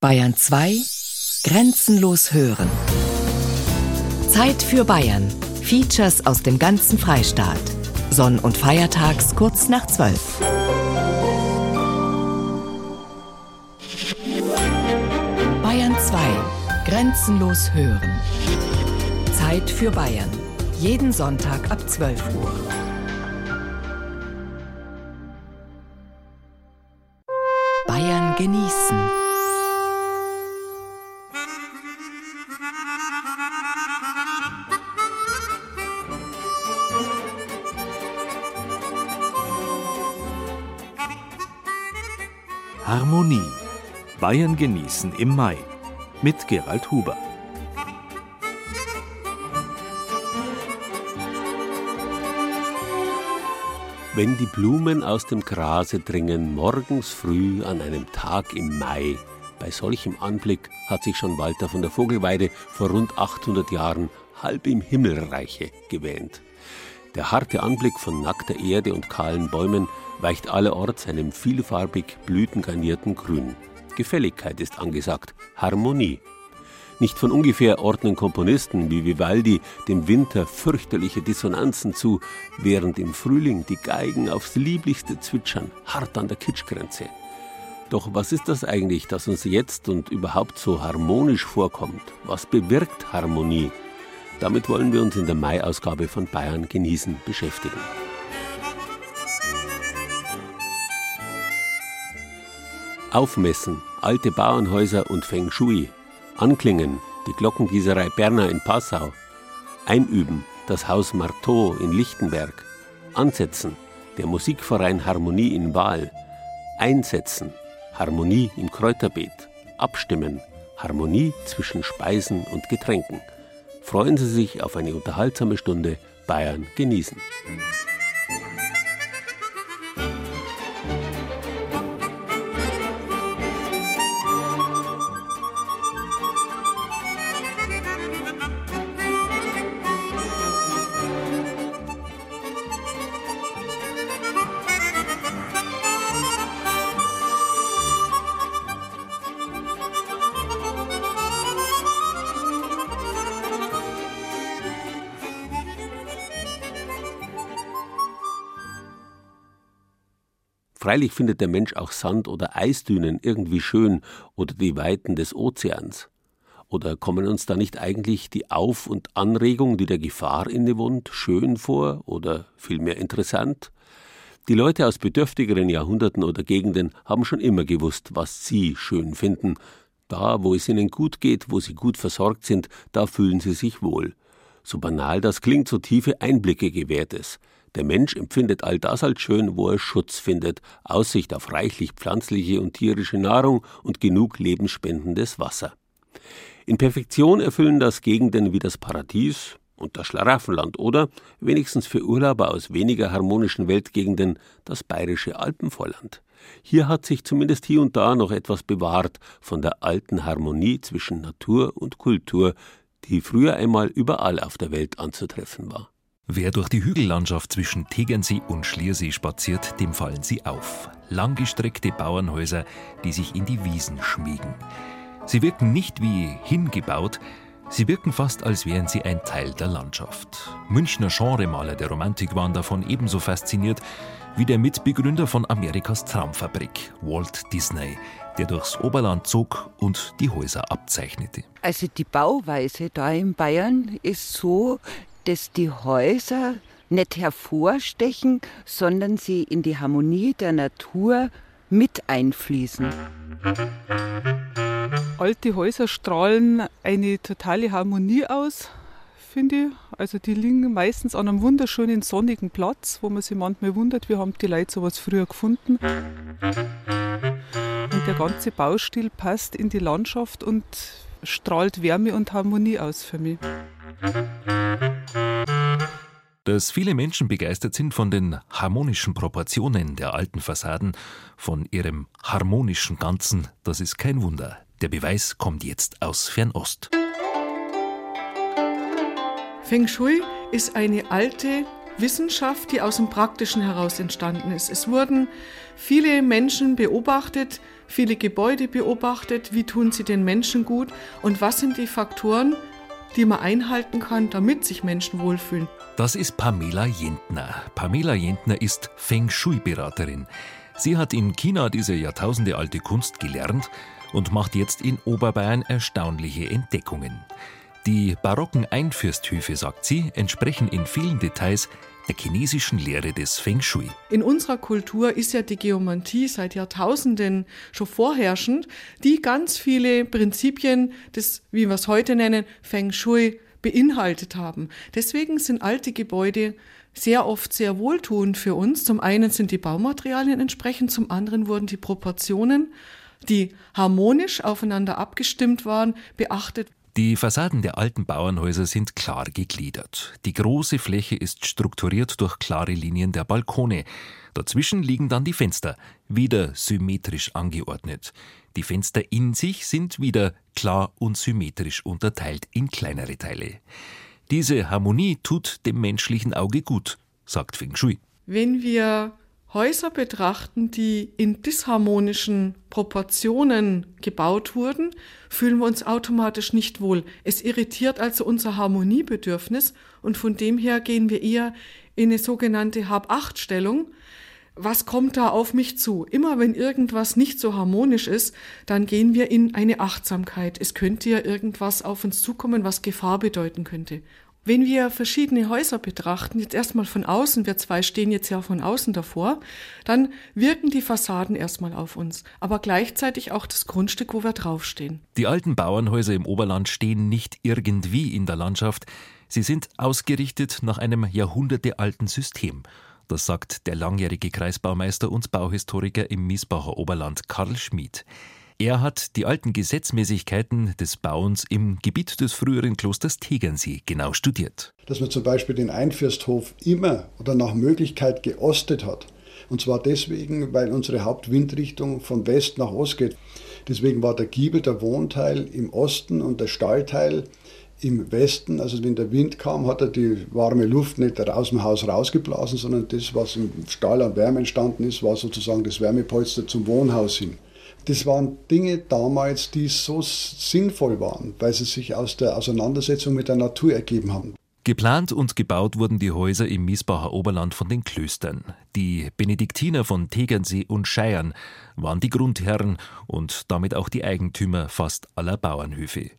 Bayern 2 Grenzenlos hören. Zeit für Bayern. Features aus dem ganzen Freistaat. Sonn- und Feiertags kurz nach 12. Bayern 2 Grenzenlos hören. Zeit für Bayern. Jeden Sonntag ab 12 Uhr. Bayern genießen. Bayern genießen im Mai. Mit Gerald Huber. Wenn die Blumen aus dem Grase dringen, morgens früh an einem Tag im Mai, bei solchem Anblick hat sich schon Walter von der Vogelweide vor rund 800 Jahren halb im Himmelreiche gewähnt. Der harte Anblick von nackter Erde und kahlen Bäumen weicht allerorts einem vielfarbig blütengarnierten Grün. Gefälligkeit ist angesagt, Harmonie. Nicht von ungefähr ordnen Komponisten wie Vivaldi dem Winter fürchterliche Dissonanzen zu, während im Frühling die Geigen aufs lieblichste zwitschern, hart an der Kitschgrenze. Doch was ist das eigentlich, das uns jetzt und überhaupt so harmonisch vorkommt? Was bewirkt Harmonie? Damit wollen wir uns in der Mai-Ausgabe von Bayern genießen beschäftigen. Aufmessen, alte Bauernhäuser und Feng Shui. Anklingen, die Glockengießerei Berner in Passau. Einüben, das Haus Marteau in Lichtenberg. Ansetzen, der Musikverein Harmonie in Wahl. Einsetzen, Harmonie im Kräuterbeet. Abstimmen, Harmonie zwischen Speisen und Getränken. Freuen Sie sich auf eine unterhaltsame Stunde Bayern genießen. Freilich findet der Mensch auch Sand- oder Eisdünen irgendwie schön oder die Weiten des Ozeans. Oder kommen uns da nicht eigentlich die Auf- und Anregung, die der Gefahr innewohnt, schön vor oder vielmehr interessant? Die Leute aus bedürftigeren Jahrhunderten oder Gegenden haben schon immer gewusst, was sie schön finden. Da, wo es ihnen gut geht, wo sie gut versorgt sind, da fühlen sie sich wohl. So banal das klingt, so tiefe Einblicke gewährt es. Der Mensch empfindet all das als schön, wo er Schutz findet, Aussicht auf reichlich pflanzliche und tierische Nahrung und genug lebensspendendes Wasser. In Perfektion erfüllen das Gegenden wie das Paradies und das Schlaraffenland oder, wenigstens für Urlauber aus weniger harmonischen Weltgegenden, das bayerische Alpenvorland. Hier hat sich zumindest hier und da noch etwas bewahrt von der alten Harmonie zwischen Natur und Kultur, die früher einmal überall auf der Welt anzutreffen war. Wer durch die Hügellandschaft zwischen Tegernsee und Schliersee spaziert, dem fallen sie auf. Langgestreckte Bauernhäuser, die sich in die Wiesen schmiegen. Sie wirken nicht wie hingebaut, sie wirken fast, als wären sie ein Teil der Landschaft. Münchner Genremaler der Romantik waren davon ebenso fasziniert wie der Mitbegründer von Amerikas Traumfabrik, Walt Disney, der durchs Oberland zog und die Häuser abzeichnete. Also die Bauweise da in Bayern ist so, dass die Häuser nicht hervorstechen, sondern sie in die Harmonie der Natur mit einfließen. Alte Häuser strahlen eine totale Harmonie aus, finde ich. Also die liegen meistens an einem wunderschönen sonnigen Platz, wo man sich manchmal wundert, wie haben die Leute sowas früher gefunden. Und der ganze Baustil passt in die Landschaft und strahlt Wärme und Harmonie aus für mich. Dass viele Menschen begeistert sind von den harmonischen Proportionen der alten Fassaden, von ihrem harmonischen Ganzen, das ist kein Wunder. Der Beweis kommt jetzt aus Fernost. Feng Shui ist eine alte Wissenschaft, die aus dem Praktischen heraus entstanden ist. Es wurden viele Menschen beobachtet, viele Gebäude beobachtet, wie tun sie den Menschen gut und was sind die Faktoren, die man einhalten kann, damit sich Menschen wohlfühlen. Das ist Pamela Jentner. Pamela Jentner ist Feng Shui-Beraterin. Sie hat in China diese jahrtausendealte Kunst gelernt und macht jetzt in Oberbayern erstaunliche Entdeckungen. Die barocken Einfürsthöfe, sagt sie, entsprechen in vielen Details der chinesischen Lehre des Feng Shui. In unserer Kultur ist ja die Geomantie seit Jahrtausenden schon vorherrschend, die ganz viele Prinzipien des, wie wir es heute nennen, Feng Shui beinhaltet haben. Deswegen sind alte Gebäude sehr oft sehr wohltuend für uns. Zum einen sind die Baumaterialien entsprechend, zum anderen wurden die Proportionen, die harmonisch aufeinander abgestimmt waren, beachtet. Die Fassaden der alten Bauernhäuser sind klar gegliedert. Die große Fläche ist strukturiert durch klare Linien der Balkone. Dazwischen liegen dann die Fenster, wieder symmetrisch angeordnet. Die Fenster in sich sind wieder klar und symmetrisch unterteilt in kleinere Teile. Diese Harmonie tut dem menschlichen Auge gut, sagt Feng Shui. Wenn wir Häuser betrachten, die in disharmonischen Proportionen gebaut wurden, fühlen wir uns automatisch nicht wohl. Es irritiert also unser Harmoniebedürfnis und von dem her gehen wir eher in eine sogenannte Hab-Acht-Stellung. Was kommt da auf mich zu? Immer wenn irgendwas nicht so harmonisch ist, dann gehen wir in eine Achtsamkeit. Es könnte ja irgendwas auf uns zukommen, was Gefahr bedeuten könnte. Wenn wir verschiedene Häuser betrachten, jetzt erstmal von außen, wir zwei stehen jetzt ja von außen davor, dann wirken die Fassaden erstmal auf uns, aber gleichzeitig auch das Grundstück, wo wir draufstehen. Die alten Bauernhäuser im Oberland stehen nicht irgendwie in der Landschaft, sie sind ausgerichtet nach einem jahrhundertealten System. Das sagt der langjährige Kreisbaumeister und Bauhistoriker im Miesbacher Oberland Karl Schmid. Er hat die alten Gesetzmäßigkeiten des Bauens im Gebiet des früheren Klosters Tegernsee genau studiert. Dass man zum Beispiel den Einfürsthof immer oder nach Möglichkeit geostet hat. Und zwar deswegen, weil unsere Hauptwindrichtung von West nach Ost geht. Deswegen war der Giebel, der Wohnteil im Osten und der Stallteil im Westen. Also wenn der Wind kam, hat er die warme Luft nicht aus dem Haus rausgeblasen, sondern das, was im Stall an Wärme entstanden ist, war sozusagen das Wärmepolster zum Wohnhaus hin. Das waren Dinge damals, die so sinnvoll waren, weil sie sich aus der Auseinandersetzung mit der Natur ergeben haben. Geplant und gebaut wurden die Häuser im Miesbacher Oberland von den Klöstern. Die Benediktiner von Tegernsee und Scheiern waren die Grundherren und damit auch die Eigentümer fast aller Bauernhöfe.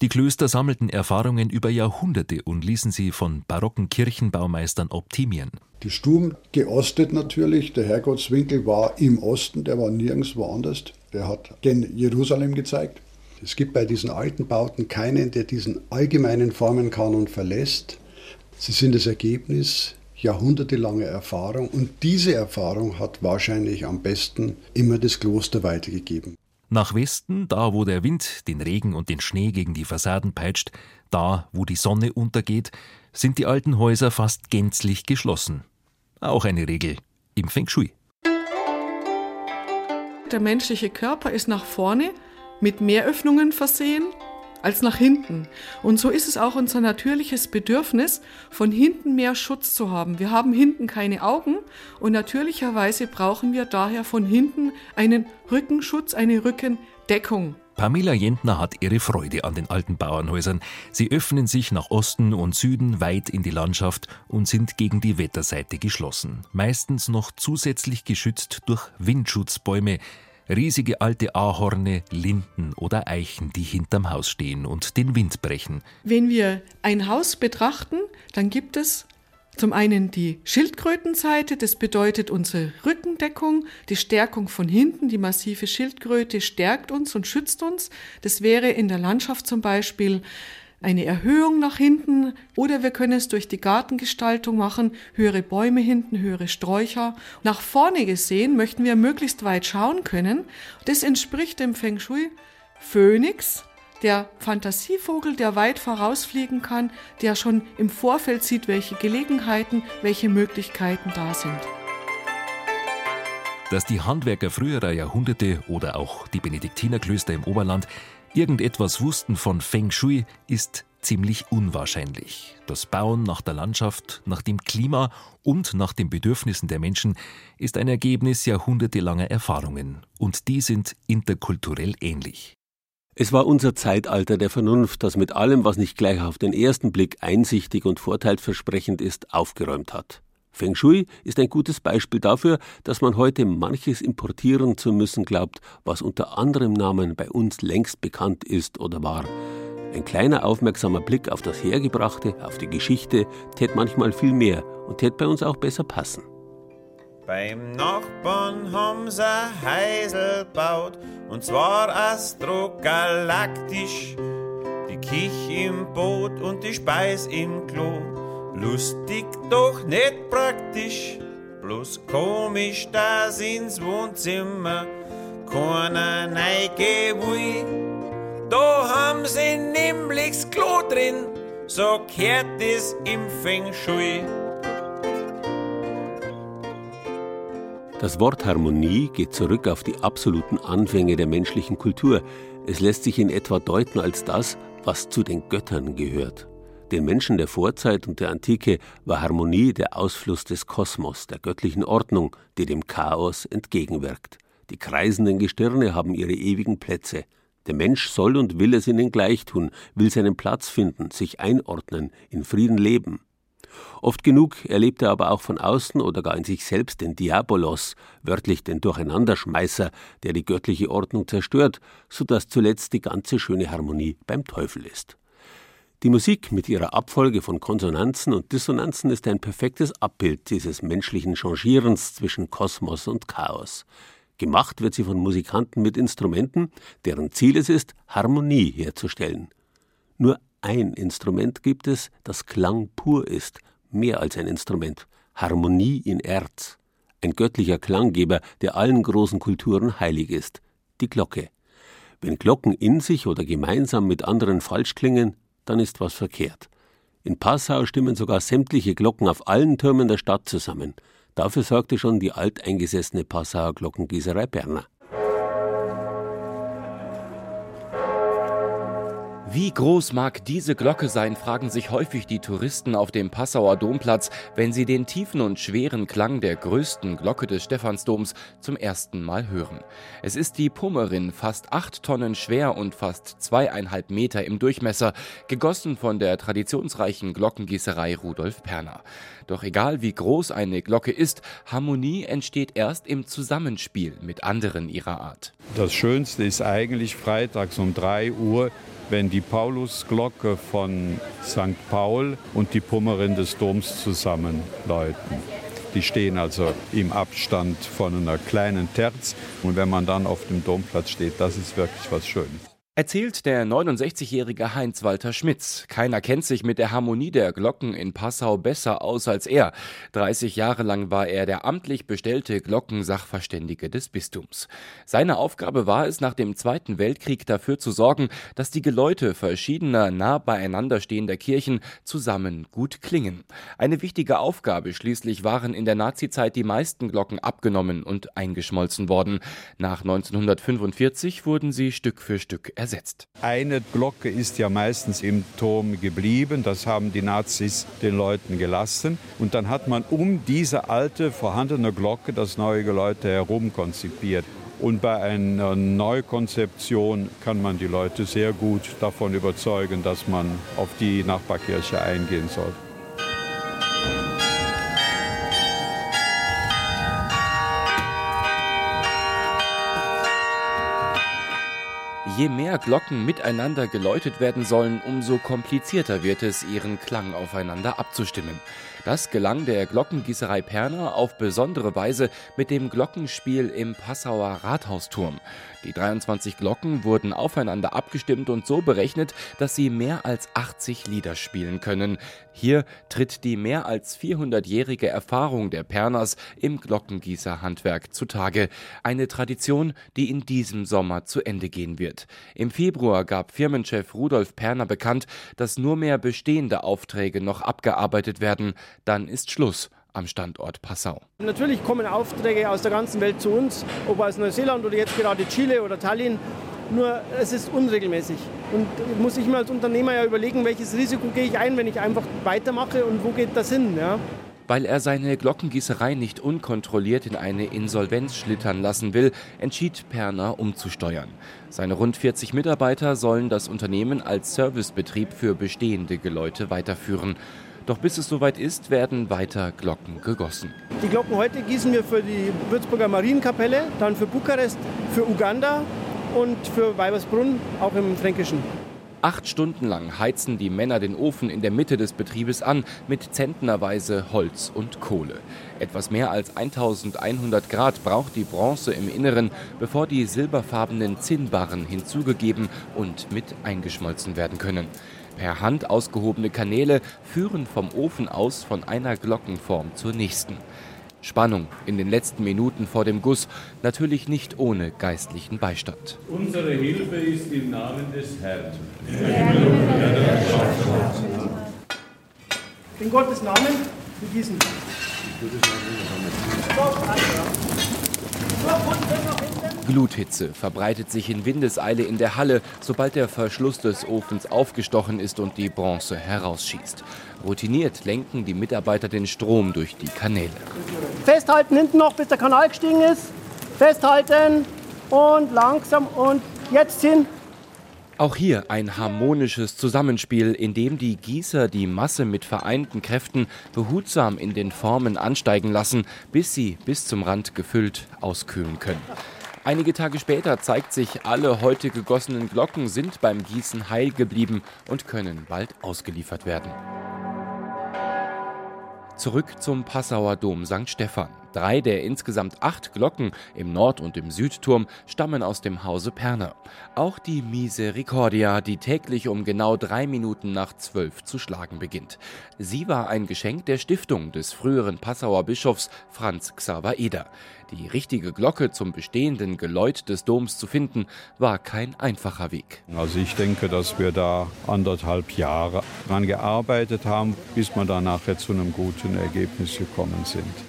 Die Klöster sammelten Erfahrungen über Jahrhunderte und ließen sie von barocken Kirchenbaumeistern optimieren. Die Stuben geostet natürlich. Der Herrgottswinkel war im Osten, der war nirgends woanders. Der hat gen Jerusalem gezeigt. Es gibt bei diesen alten Bauten keinen, der diesen allgemeinen Formenkanon verlässt. Sie sind das Ergebnis jahrhundertelanger Erfahrung und diese Erfahrung hat wahrscheinlich am besten immer das Kloster weitergegeben. Nach Westen, da wo der Wind den Regen und den Schnee gegen die Fassaden peitscht, da wo die Sonne untergeht, sind die alten Häuser fast gänzlich geschlossen. Auch eine Regel im Feng Shui. Der menschliche Körper ist nach vorne mit mehr Öffnungen versehen als nach hinten. Und so ist es auch unser natürliches Bedürfnis, von hinten mehr Schutz zu haben. Wir haben hinten keine Augen und natürlicherweise brauchen wir daher von hinten einen Rückenschutz, eine Rückendeckung. Pamela Jentner hat ihre Freude an den alten Bauernhäusern. Sie öffnen sich nach Osten und Süden weit in die Landschaft und sind gegen die Wetterseite geschlossen. Meistens noch zusätzlich geschützt durch Windschutzbäume, riesige alte Ahorne, Linden oder Eichen, die hinterm Haus stehen und den Wind brechen. Wenn wir ein Haus betrachten, dann gibt es zum einen die Schildkrötenseite, das bedeutet unsere Rückendeckung, die Stärkung von hinten, die massive Schildkröte stärkt uns und schützt uns. Das wäre in der Landschaft zum Beispiel eine Erhöhung nach hinten oder wir können es durch die Gartengestaltung machen, höhere Bäume hinten, höhere Sträucher. Nach vorne gesehen möchten wir möglichst weit schauen können. Das entspricht dem Feng Shui Phönix, der Fantasievogel, der weit vorausfliegen kann, der schon im Vorfeld sieht, welche Gelegenheiten, welche Möglichkeiten da sind. Dass die Handwerker früherer Jahrhunderte oder auch die Benediktinerklöster im Oberland irgendetwas wussten von Feng Shui, ist ziemlich unwahrscheinlich. Das Bauen nach der Landschaft, nach dem Klima und nach den Bedürfnissen der Menschen ist ein Ergebnis jahrhundertelanger Erfahrungen. Und die sind interkulturell ähnlich. Es war unser Zeitalter der Vernunft, das mit allem, was nicht gleich auf den ersten Blick einsichtig und vorteilsversprechend ist, aufgeräumt hat. Feng Shui ist ein gutes Beispiel dafür, dass man heute manches importieren zu müssen glaubt, was unter anderem Namen bei uns längst bekannt ist oder war. Ein kleiner aufmerksamer Blick auf das Hergebrachte, auf die Geschichte, tät manchmal viel mehr und tät bei uns auch besser passen. Beim Nachbarn haben sie Heisel baut und zwar astrogalaktisch. Die Kich im Boot und die Speis im Klo. Lustig, doch nicht praktisch. Bloß komisch, dass ins Wohnzimmer keiner neige will. Da haben sie nämlich das Klo drin, so kehrt es im Feng Shui. Das Wort Harmonie geht zurück auf die absoluten Anfänge der menschlichen Kultur. Es lässt sich in etwa deuten als das, was zu den Göttern gehört. Den Menschen der Vorzeit und der Antike war Harmonie der Ausfluss des Kosmos, der göttlichen Ordnung, die dem Chaos entgegenwirkt. Die kreisenden Gestirne haben ihre ewigen Plätze. Der Mensch soll und will es ihnen gleich tun, will seinen Platz finden, sich einordnen, in Frieden leben. Oft genug erlebt er aber auch von außen oder gar in sich selbst den Diabolos, wörtlich den Durcheinanderschmeißer, der die göttliche Ordnung zerstört, so dass zuletzt die ganze schöne Harmonie beim Teufel ist. Die Musik mit ihrer Abfolge von Konsonanzen und Dissonanzen ist ein perfektes Abbild dieses menschlichen Changierens zwischen Kosmos und Chaos. Gemacht wird sie von Musikanten mit Instrumenten, deren Ziel es ist, Harmonie herzustellen. Nur ein Instrument gibt es, das Klang pur ist, mehr als ein Instrument, Harmonie in Erz. Ein göttlicher Klanggeber, der allen großen Kulturen heilig ist, die Glocke. Wenn Glocken in sich oder gemeinsam mit anderen falsch klingen, dann ist was verkehrt. In Passau stimmen sogar sämtliche Glocken auf allen Türmen der Stadt zusammen. Dafür sorgte schon die alteingesessene Passauer Glockengießerei Berner. Wie groß mag diese Glocke sein, fragen sich häufig die Touristen auf dem Passauer Domplatz, wenn sie den tiefen und schweren Klang der größten Glocke des Stephansdoms zum ersten Mal hören. Es ist die Pummerin, fast acht Tonnen schwer und fast zweieinhalb Meter im Durchmesser, gegossen von der traditionsreichen Glockengießerei Rudolf Perner. Doch egal wie groß eine Glocke ist, Harmonie entsteht erst im Zusammenspiel mit anderen ihrer Art. Das Schönste ist eigentlich freitags um drei Uhr wenn die Paulusglocke von St. Paul und die Pummerin des Doms zusammen läuten. Die stehen also im Abstand von einer kleinen Terz. Und wenn man dann auf dem Domplatz steht, das ist wirklich was Schönes. Erzählt der 69-jährige Heinz-Walter Schmitz. Keiner kennt sich mit der Harmonie der Glocken in Passau besser aus als er. 30 Jahre lang war er der amtlich bestellte Glockensachverständige des Bistums. Seine Aufgabe war es, nach dem Zweiten Weltkrieg dafür zu sorgen, dass die Geläute verschiedener nah beieinander stehender Kirchen zusammen gut klingen. Eine wichtige Aufgabe schließlich waren in der Nazizeit die meisten Glocken abgenommen und eingeschmolzen worden. Nach 1945 wurden sie Stück für Stück ersetzt ersetzt. Eine Glocke ist ja meistens im Turm geblieben. Das haben die Nazis den Leuten gelassen. Und dann hat man um diese alte vorhandene Glocke das neue Geläute herum konzipiert. Und bei einer Neukonzeption kann man die Leute sehr gut davon überzeugen, dass man auf die Nachbarkirche eingehen soll. Je mehr Glocken miteinander geläutet werden sollen, umso komplizierter wird es, ihren Klang aufeinander abzustimmen. Das gelang der Glockengießerei Perner auf besondere Weise mit dem Glockenspiel im Passauer Rathausturm. Die 23 Glocken wurden aufeinander abgestimmt und so berechnet, dass sie mehr als 80 Lieder spielen können. Hier tritt die mehr als 400-jährige Erfahrung der Perners im Glockengießerhandwerk zutage. Eine Tradition, die in diesem Sommer zu Ende gehen wird. Im Februar gab Firmenchef Rudolf Perner bekannt, dass nur mehr bestehende Aufträge noch abgearbeitet werden dann ist Schluss am Standort Passau. Natürlich kommen Aufträge aus der ganzen Welt zu uns, ob aus Neuseeland oder jetzt gerade Chile oder Tallinn. nur es ist unregelmäßig. Und muss ich mir als Unternehmer ja überlegen, welches Risiko gehe ich ein, wenn ich einfach weitermache und wo geht das hin. Ja? Weil er seine Glockengießerei nicht unkontrolliert in eine Insolvenz schlittern lassen will, entschied Perner umzusteuern. Seine rund 40 Mitarbeiter sollen das Unternehmen als Servicebetrieb für bestehende Geläute weiterführen. Doch bis es soweit ist, werden weiter Glocken gegossen. Die Glocken heute gießen wir für die Würzburger Marienkapelle, dann für Bukarest, für Uganda und für Weibersbrunn, auch im Fränkischen. Acht Stunden lang heizen die Männer den Ofen in der Mitte des Betriebes an mit zentnerweise Holz und Kohle. Etwas mehr als 1100 Grad braucht die Bronze im Inneren, bevor die silberfarbenen Zinnbarren hinzugegeben und mit eingeschmolzen werden können. Per Hand ausgehobene Kanäle führen vom Ofen aus von einer Glockenform zur nächsten. Spannung in den letzten Minuten vor dem Guss, natürlich nicht ohne geistlichen Beistand. Unsere Hilfe ist im Namen des Herrn. In Gottes Namen, wir gießen. Gluthitze verbreitet sich in Windeseile in der Halle, sobald der Verschluss des Ofens aufgestochen ist und die Bronze herausschießt. Routiniert lenken die Mitarbeiter den Strom durch die Kanäle. Festhalten hinten noch, bis der Kanal gestiegen ist. Festhalten und langsam und jetzt hin. Auch hier ein harmonisches Zusammenspiel, in dem die Gießer die Masse mit vereinten Kräften behutsam in den Formen ansteigen lassen, bis sie bis zum Rand gefüllt auskühlen können. Einige Tage später zeigt sich, alle heute gegossenen Glocken sind beim Gießen heil geblieben und können bald ausgeliefert werden. Zurück zum Passauer Dom St. Stephan. Drei der insgesamt acht Glocken im Nord- und im Südturm stammen aus dem Hause Perner. Auch die Misericordia, die täglich um genau drei Minuten nach zwölf zu schlagen beginnt. Sie war ein Geschenk der Stiftung des früheren Passauer Bischofs Franz Xaver Eder. Die richtige Glocke zum bestehenden Geläut des Doms zu finden, war kein einfacher Weg. Also ich denke, dass wir da anderthalb Jahre dran gearbeitet haben, bis wir da nachher zu einem guten Ergebnis gekommen sind.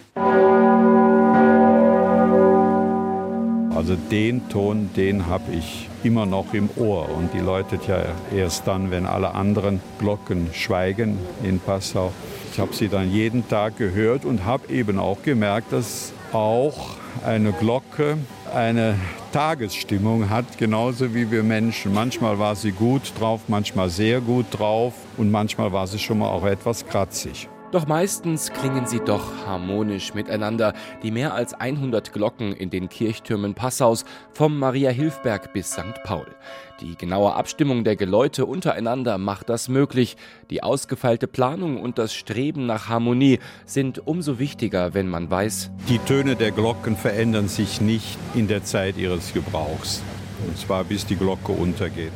Also den Ton, den habe ich immer noch im Ohr und die läutet ja erst dann, wenn alle anderen Glocken schweigen in Passau. Ich habe sie dann jeden Tag gehört und habe eben auch gemerkt, dass auch eine Glocke eine Tagesstimmung hat, genauso wie wir Menschen. Manchmal war sie gut drauf, manchmal sehr gut drauf und manchmal war sie schon mal auch etwas kratzig. Doch meistens klingen sie doch harmonisch miteinander, die mehr als 100 Glocken in den Kirchtürmen Passaus vom Maria Hilfberg bis St. Paul. Die genaue Abstimmung der Geläute untereinander macht das möglich. Die ausgefeilte Planung und das Streben nach Harmonie sind umso wichtiger, wenn man weiß, die Töne der Glocken verändern sich nicht in der Zeit ihres Gebrauchs. Und zwar bis die Glocke untergeht.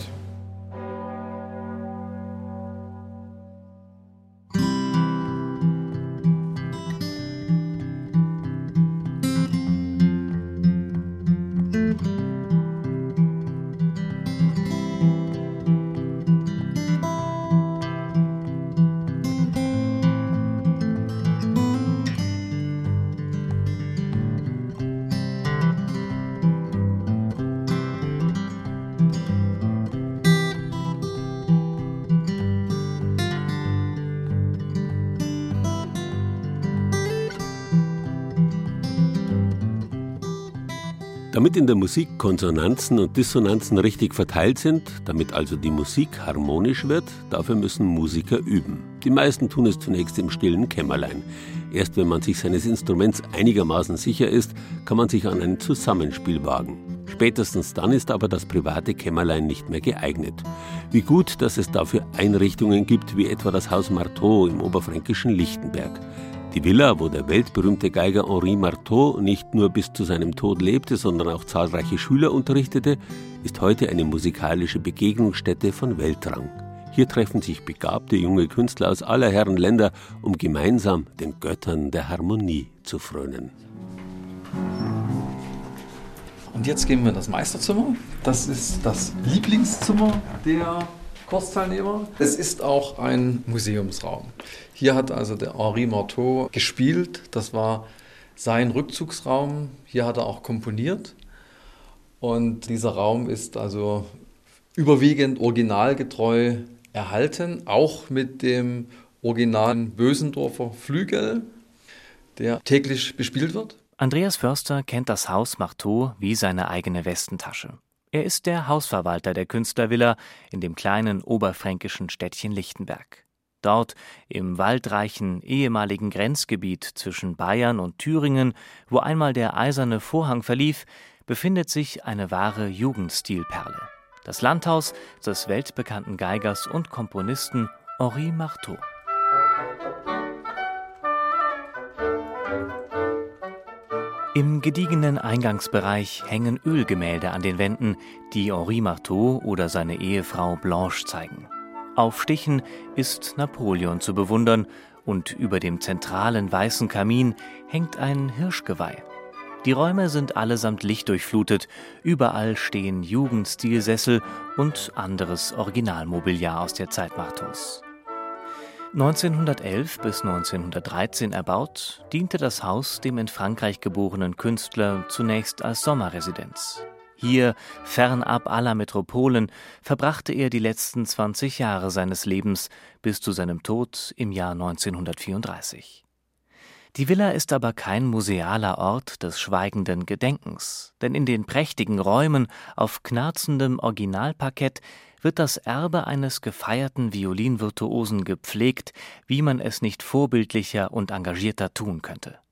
Damit in der Musik Konsonanzen und Dissonanzen richtig verteilt sind, damit also die Musik harmonisch wird, dafür müssen Musiker üben. Die meisten tun es zunächst im stillen Kämmerlein. Erst wenn man sich seines Instruments einigermaßen sicher ist, kann man sich an ein Zusammenspiel wagen. Spätestens dann ist aber das private Kämmerlein nicht mehr geeignet. Wie gut, dass es dafür Einrichtungen gibt, wie etwa das Haus Marteau im oberfränkischen Lichtenberg. Die Villa, wo der weltberühmte Geiger Henri Marteau nicht nur bis zu seinem Tod lebte, sondern auch zahlreiche Schüler unterrichtete, ist heute eine musikalische Begegnungsstätte von Weltrang. Hier treffen sich begabte junge Künstler aus aller Herren Länder, um gemeinsam den Göttern der Harmonie zu frönen. Und jetzt gehen wir in das Meisterzimmer. Das ist das Lieblingszimmer der Kursteilnehmer. Es ist auch ein Museumsraum. Hier hat also der Henri Marteau gespielt. Das war sein Rückzugsraum. Hier hat er auch komponiert. Und dieser Raum ist also überwiegend originalgetreu erhalten, auch mit dem originalen Bösendorfer Flügel, der täglich bespielt wird. Andreas Förster kennt das Haus Marteau wie seine eigene Westentasche. Er ist der Hausverwalter der Künstlervilla in dem kleinen oberfränkischen Städtchen Lichtenberg. Dort, im waldreichen ehemaligen Grenzgebiet zwischen Bayern und Thüringen, wo einmal der eiserne Vorhang verlief, befindet sich eine wahre Jugendstilperle. Das Landhaus des weltbekannten Geigers und Komponisten Henri Marteau. Im gediegenen Eingangsbereich hängen Ölgemälde an den Wänden, die Henri Marteau oder seine Ehefrau Blanche zeigen. Auf Stichen ist Napoleon zu bewundern und über dem zentralen weißen Kamin hängt ein Hirschgeweih. Die Räume sind allesamt lichtdurchflutet, überall stehen Jugendstilsessel und anderes Originalmobiliar aus der Zeit Marteaus. 1911 bis 1913 erbaut, diente das Haus dem in Frankreich geborenen Künstler zunächst als Sommerresidenz. Hier, fernab aller Metropolen, verbrachte er die letzten 20 Jahre seines Lebens bis zu seinem Tod im Jahr 1934. Die Villa ist aber kein musealer Ort des schweigenden Gedenkens, denn in den prächtigen Räumen auf knarzendem Originalparkett wird das Erbe eines gefeierten Violinvirtuosen gepflegt, wie man es nicht vorbildlicher und engagierter tun könnte.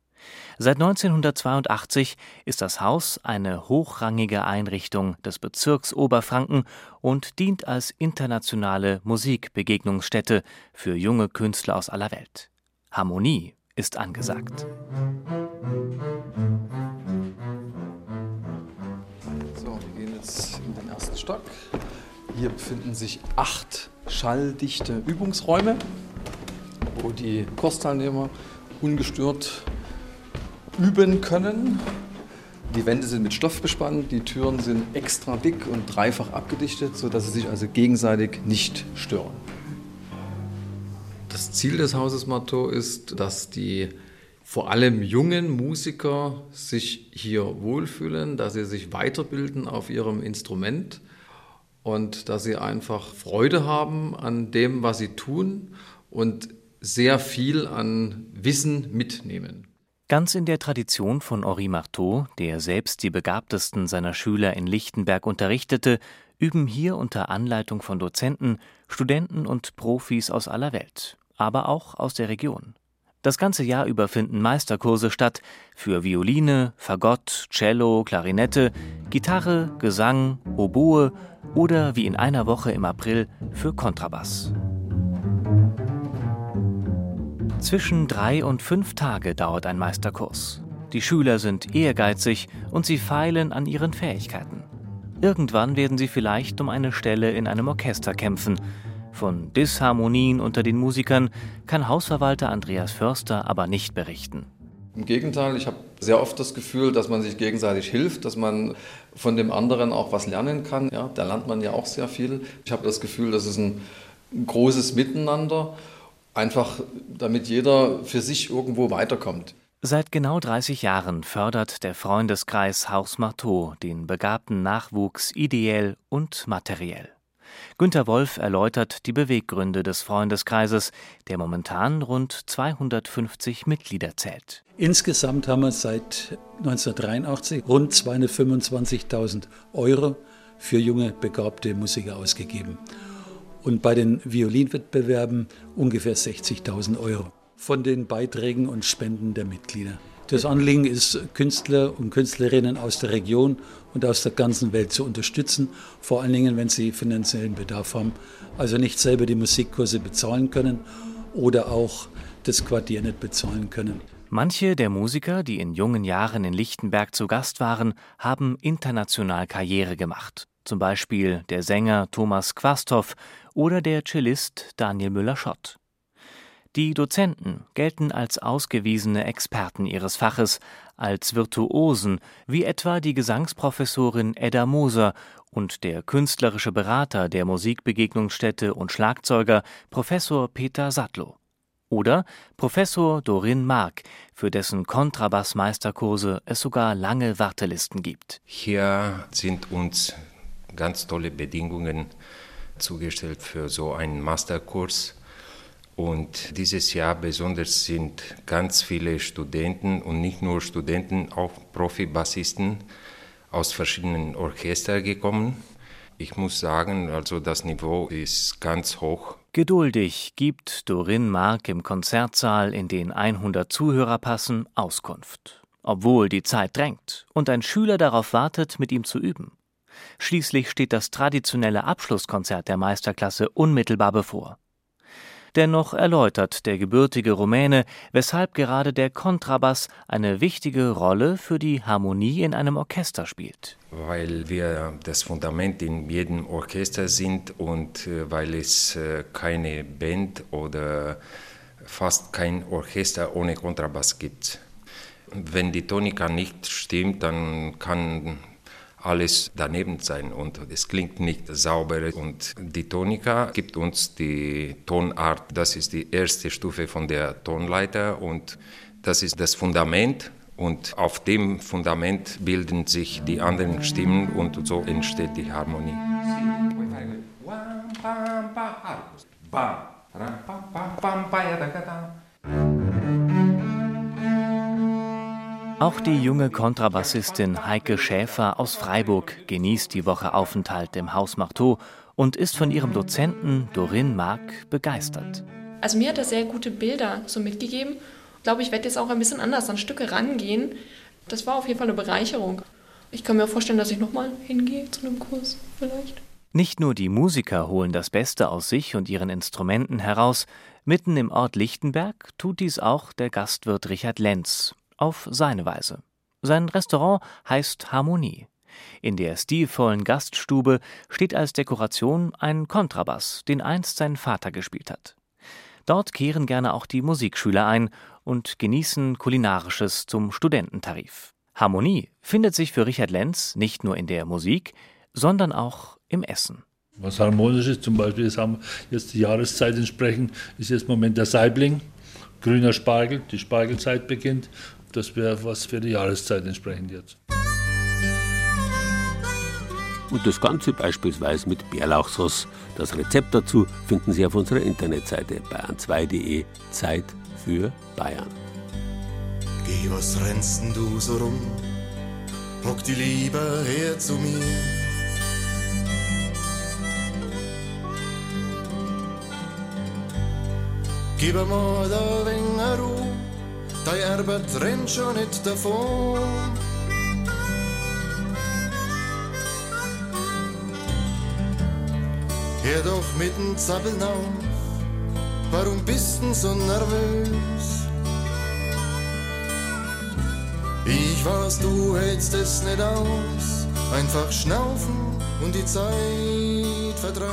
Seit 1982 ist das Haus eine hochrangige Einrichtung des Bezirks Oberfranken und dient als internationale Musikbegegnungsstätte für junge Künstler aus aller Welt. Harmonie ist angesagt. So, wir gehen jetzt in den ersten Stock. Hier befinden sich acht schalldichte Übungsräume, wo die Kursteilnehmer ungestört üben können. Die Wände sind mit Stoff bespannt, die Türen sind extra dick und dreifach abgedichtet, sodass sie sich also gegenseitig nicht stören. Das Ziel des Hauses Marteau ist, dass die vor allem jungen Musiker sich hier wohlfühlen, dass sie sich weiterbilden auf ihrem Instrument und dass sie einfach Freude haben an dem, was sie tun und sehr viel an Wissen mitnehmen. Ganz in der Tradition von Henri Marteau, der selbst die begabtesten seiner Schüler in Lichtenberg unterrichtete, üben hier unter Anleitung von Dozenten Studenten und Profis aus aller Welt, aber auch aus der Region. Das ganze Jahr über finden Meisterkurse statt für Violine, Fagott, Cello, Klarinette, Gitarre, Gesang, Oboe oder wie in einer Woche im April für Kontrabass. Zwischen drei und fünf Tage dauert ein Meisterkurs. Die Schüler sind ehrgeizig und sie feilen an ihren Fähigkeiten. Irgendwann werden sie vielleicht um eine Stelle in einem Orchester kämpfen. Von Disharmonien unter den Musikern kann Hausverwalter Andreas Förster aber nicht berichten. Im Gegenteil, ich habe sehr oft das Gefühl, dass man sich gegenseitig hilft, dass man von dem anderen auch was lernen kann. Ja, da lernt man ja auch sehr viel. Ich habe das Gefühl, das ist ein großes Miteinander, einfach damit jeder für sich irgendwo weiterkommt. Seit genau 30 Jahren fördert der Freundeskreis Haus Marteau den begabten Nachwuchs ideell und materiell. Günter Wolf erläutert die Beweggründe des Freundeskreises, der momentan rund 250 Mitglieder zählt. Insgesamt haben wir seit 1983 rund 225.000 Euro für junge, begabte Musiker ausgegeben. Und bei den Violinwettbewerben ungefähr 60.000 Euro von den Beiträgen und Spenden der Mitglieder. Das Anliegen ist, Künstler und Künstlerinnen aus der Region und aus der ganzen Welt zu unterstützen, vor allen Dingen, wenn sie finanziellen Bedarf haben, also nicht selber die Musikkurse bezahlen können oder auch das Quartier nicht bezahlen können. Manche der Musiker, die in jungen Jahren in Lichtenberg zu Gast waren, haben international Karriere gemacht. Zum Beispiel der Sänger Thomas Quasthoff oder der Cellist Daniel Müller-Schott. Die Dozenten gelten als ausgewiesene Experten ihres Faches, als Virtuosen, wie etwa die Gesangsprofessorin Edda Moser und der künstlerische Berater der Musikbegegnungsstätte und Schlagzeuger Professor Peter Sattlow. Oder Professor Dorin Mark, für dessen Kontrabassmeisterkurse es sogar lange Wartelisten gibt. Hier sind uns ganz tolle Bedingungen zugestellt für so einen Masterkurs. Und dieses Jahr besonders sind ganz viele Studenten und nicht nur Studenten, auch Profibassisten aus verschiedenen Orchestern gekommen. Ich muss sagen, also das Niveau ist ganz hoch. Geduldig gibt Dorin Mark im Konzertsaal, in den 100 Zuhörer passen, Auskunft. Obwohl die Zeit drängt und ein Schüler darauf wartet, mit ihm zu üben. Schließlich steht das traditionelle Abschlusskonzert der Meisterklasse unmittelbar bevor. Dennoch erläutert der gebürtige Rumäne, weshalb gerade der Kontrabass eine wichtige Rolle für die Harmonie in einem Orchester spielt. Weil wir das Fundament in jedem Orchester sind und äh, weil es äh, keine Band oder fast kein Orchester ohne Kontrabass gibt. Wenn die Tonika nicht stimmt, dann kann alles daneben sein und es klingt nicht sauber. Und die Tonika gibt uns die Tonart, das ist die erste Stufe von der Tonleiter und das ist das Fundament. Und auf dem Fundament bilden sich die anderen Stimmen und so entsteht die Harmonie. Bam, auch die junge Kontrabassistin Heike Schäfer aus Freiburg genießt die Woche Aufenthalt im Haus Marteau und ist von ihrem Dozenten Dorin Mark begeistert. Also mir hat er sehr gute Bilder so mitgegeben. Ich glaube, ich werde jetzt auch ein bisschen anders an Stücke rangehen. Das war auf jeden Fall eine Bereicherung. Ich kann mir vorstellen, dass ich nochmal hingehe zu einem Kurs vielleicht. Nicht nur die Musiker holen das Beste aus sich und ihren Instrumenten heraus, mitten im Ort Lichtenberg tut dies auch der Gastwirt Richard Lenz, auf seine Weise. Sein Restaurant heißt Harmonie. In der stilvollen Gaststube steht als Dekoration ein Kontrabass, den einst sein Vater gespielt hat. Dort kehren gerne auch die Musikschüler ein und genießen Kulinarisches zum Studententarif. Harmonie findet sich für Richard Lenz nicht nur in der Musik, sondern auch im Essen. Was harmonisch ist, zum Beispiel, das haben jetzt die Jahreszeit entsprechend, ist jetzt im Moment der Saibling, grüner Spargel, die Spargelzeit beginnt das wäre was für die Jahreszeit entsprechend jetzt. Und das Ganze beispielsweise mit Bärlauchsauce. Das Rezept dazu finden Sie auf unserer Internetseite bayern2.de Zeit für Bayern. Geh, was rennst denn du so rum? Hock die lieber her zu mir. Gib mal da wenig Ruhe Dei Erbe rennt schon nicht davon. Hör doch mit dem Zappeln auf, warum bist du so nervös? Ich weiß, du hältst es nicht aus, einfach schnaufen und die Zeit vertreiben.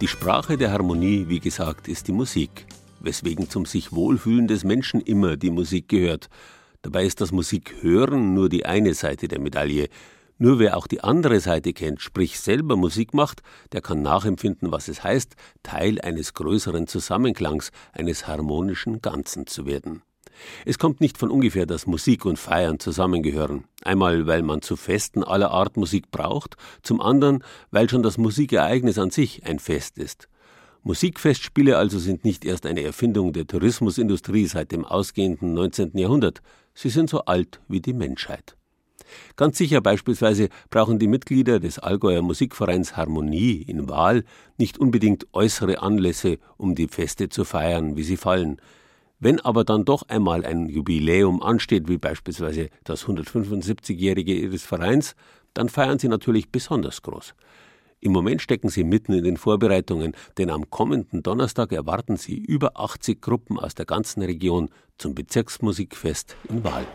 Die Sprache der Harmonie, wie gesagt, ist die Musik weswegen zum sich Wohlfühlen des Menschen immer die Musik gehört. Dabei ist das Musikhören nur die eine Seite der Medaille. Nur wer auch die andere Seite kennt, sprich selber Musik macht, der kann nachempfinden, was es heißt, Teil eines größeren Zusammenklangs, eines harmonischen Ganzen zu werden. Es kommt nicht von ungefähr, dass Musik und Feiern zusammengehören. Einmal, weil man zu Festen aller Art Musik braucht, zum anderen, weil schon das Musikereignis an sich ein Fest ist. Musikfestspiele also sind nicht erst eine Erfindung der Tourismusindustrie seit dem ausgehenden 19. Jahrhundert, sie sind so alt wie die Menschheit. Ganz sicher beispielsweise brauchen die Mitglieder des Allgäuer Musikvereins Harmonie in Wahl nicht unbedingt äußere Anlässe, um die Feste zu feiern, wie sie fallen. Wenn aber dann doch einmal ein Jubiläum ansteht, wie beispielsweise das 175-jährige ihres Vereins, dann feiern sie natürlich besonders groß. Im Moment stecken sie mitten in den Vorbereitungen, denn am kommenden Donnerstag erwarten sie über 80 Gruppen aus der ganzen Region zum Bezirksmusikfest in Wahl.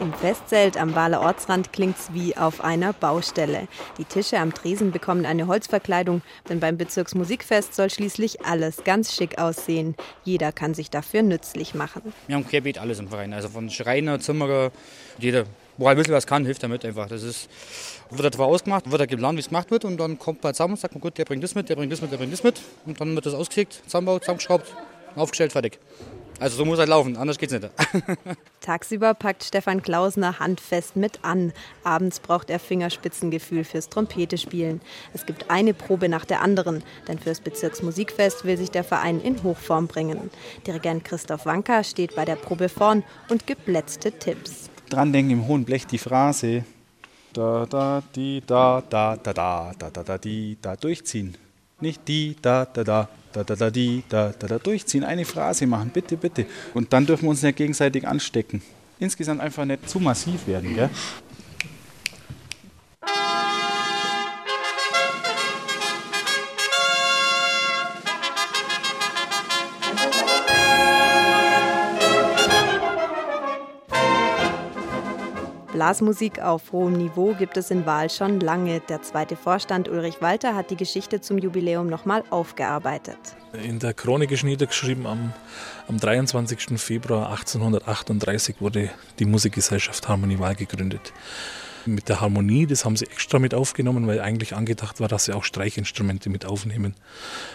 Im Festzelt am Wahler Ortsrand klingt's wie auf einer Baustelle. Die Tische am Tresen bekommen eine Holzverkleidung, denn beim Bezirksmusikfest soll schließlich alles ganz schick aussehen. Jeder kann sich dafür nützlich machen. Wir haben querbeet alles im Verein, also von Schreiner, Zimmerer, jeder wo ein bisschen was kann, hilft er mit einfach. Das ist, wird etwa ausgemacht, wird er geplant, wie es gemacht wird und dann kommt man zusammen und sagt, gut, der bringt das mit, der bringt das mit, der bringt das mit und dann wird das ausgeklickt, zusammengebaut, zusammengeschraubt, aufgestellt, fertig. Also so muss halt laufen, anders geht's nicht. Tagsüber packt Stefan Klausner handfest mit an. Abends braucht er Fingerspitzengefühl fürs Trompetespielen. Es gibt eine Probe nach der anderen, denn fürs Bezirksmusikfest will sich der Verein in Hochform bringen. Dirigent Christoph Wanka steht bei der Probe vorn und gibt letzte Tipps. Dran denken im hohen Blech die Phrase. Da, da, die, da, da, da, da, da, da, da, die, da durchziehen. Nicht die, da, da, da, da, da, da, die, da, da, da durchziehen. Eine Phrase machen, bitte, bitte. Und dann dürfen wir uns nicht gegenseitig anstecken. Insgesamt einfach nicht zu massiv werden, gell? Blasmusik auf hohem Niveau gibt es in Wahl schon lange. Der zweite Vorstand Ulrich Walter hat die Geschichte zum Jubiläum nochmal aufgearbeitet. In der Chronik ist niedergeschrieben, am, am 23. Februar 1838 wurde die Musikgesellschaft Harmonie Wahl gegründet mit der Harmonie, das haben sie extra mit aufgenommen, weil eigentlich angedacht war, dass sie auch Streichinstrumente mit aufnehmen.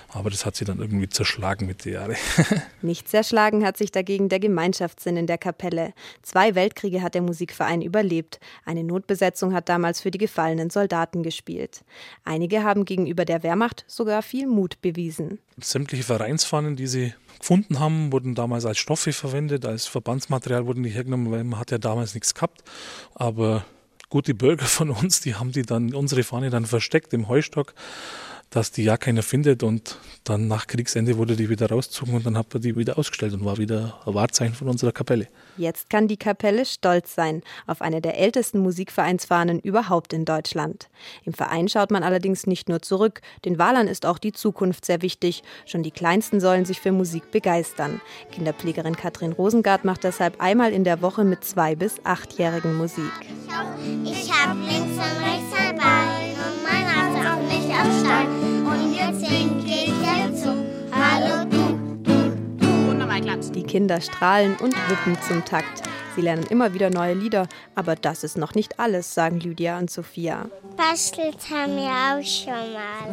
Aber das hat sie dann irgendwie zerschlagen mit den Jahren. Nicht zerschlagen hat sich dagegen der Gemeinschaftssinn in der Kapelle. Zwei Weltkriege hat der Musikverein überlebt. Eine Notbesetzung hat damals für die gefallenen Soldaten gespielt. Einige haben gegenüber der Wehrmacht sogar viel Mut bewiesen. Sämtliche Vereinsfahnen, die sie gefunden haben, wurden damals als Stoffe verwendet, als Verbandsmaterial wurden die hergenommen, weil man hat ja damals nichts gehabt. Aber gute Bürger von uns, die haben die dann, unsere Fahne dann versteckt im Heustock, dass die ja keiner findet und dann nach Kriegsende wurde die wieder rausgezogen und dann hat man die wieder ausgestellt und war wieder ein Wahrzeichen von unserer Kapelle. Jetzt kann die Kapelle stolz sein auf eine der ältesten Musikvereinsfahnen überhaupt in Deutschland. Im Verein schaut man allerdings nicht nur zurück, den Walern ist auch die Zukunft sehr wichtig. Schon die Kleinsten sollen sich für Musik begeistern. Kinderpflegerin Katrin Rosengart macht deshalb einmal in der Woche mit zwei bis achtjährigen Musik. Ich hab links und rechts ein Bein und mein Herz auch nicht aus Stein. Und jetzt singt Die Kinder strahlen und wippen zum Takt. Sie lernen immer wieder neue Lieder, aber das ist noch nicht alles, sagen Lydia und Sophia. Bastelt haben wir auch schon mal.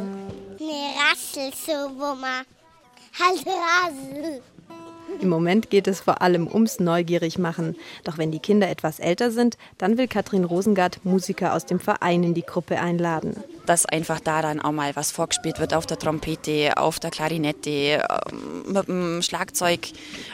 Ne Rassel so, wo man halt Rasel. Im Moment geht es vor allem ums Neugierigmachen. Doch wenn die Kinder etwas älter sind, dann will Katrin Rosengart Musiker aus dem Verein in die Gruppe einladen dass einfach da dann auch mal was vorgespielt wird auf der Trompete, auf der Klarinette, ähm, mit dem Schlagzeug,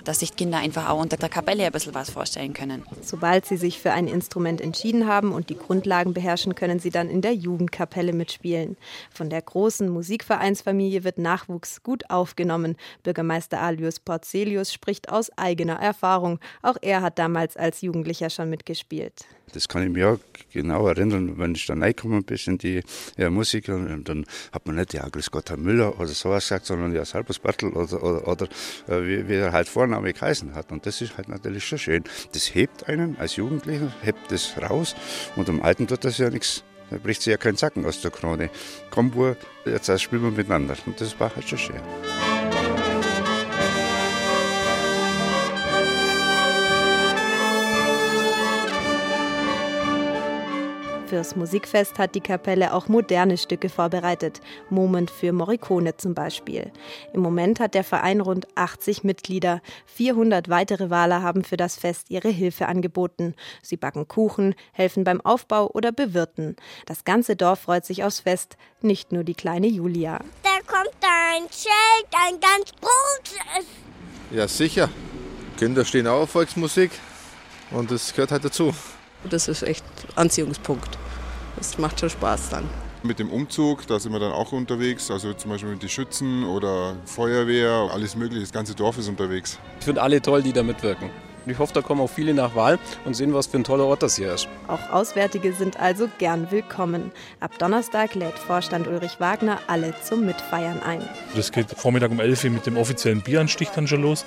dass sich Kinder einfach auch unter der Kapelle ein bisschen was vorstellen können. Sobald sie sich für ein Instrument entschieden haben und die Grundlagen beherrschen, können sie dann in der Jugendkapelle mitspielen. Von der großen Musikvereinsfamilie wird Nachwuchs gut aufgenommen. Bürgermeister Alius Porzelius spricht aus eigener Erfahrung. Auch er hat damals als Jugendlicher schon mitgespielt. Das kann ich mir auch genau erinnern, wenn ich da reingekommen bin in die ja, Musik, und dann hat man nicht, ja, Grüß Gott, Herr Müller oder sowas gesagt, sondern ja, Salbus Bartel oder, oder, oder äh, wie, wie, er halt Vorname geheißen hat. Und das ist halt natürlich schon schön. Das hebt einen als Jugendlicher, hebt das raus und am Alten tut das ja nichts. Da bricht sich ja kein Zacken aus der Krone. Komm, Bur, jetzt spielen wir miteinander. Und das war halt schon schön. Fürs Musikfest hat die Kapelle auch moderne Stücke vorbereitet. Moment für Morricone zum Beispiel. Im Moment hat der Verein rund 80 Mitglieder. 400 weitere Wahler haben für das Fest ihre Hilfe angeboten. Sie backen Kuchen, helfen beim Aufbau oder bewirten. Das ganze Dorf freut sich aufs Fest, nicht nur die kleine Julia. Da kommt ein Schild, ein ganz großes. Ja, sicher. Kinder stehen auch auf Volksmusik und das gehört halt dazu. Das ist echt Anziehungspunkt. Das macht schon Spaß dann. Mit dem Umzug, da sind wir dann auch unterwegs, also zum Beispiel mit den Schützen oder Feuerwehr, alles mögliche, das ganze Dorf ist unterwegs. Ich finde alle toll, die da mitwirken. Ich hoffe, da kommen auch viele nach Wahl und sehen, was für ein toller Ort das hier ist. Auch Auswärtige sind also gern willkommen. Ab Donnerstag lädt Vorstand Ulrich Wagner alle zum Mitfeiern ein. Das geht Vormittag um 11 Uhr mit dem offiziellen Bieranstich dann schon los.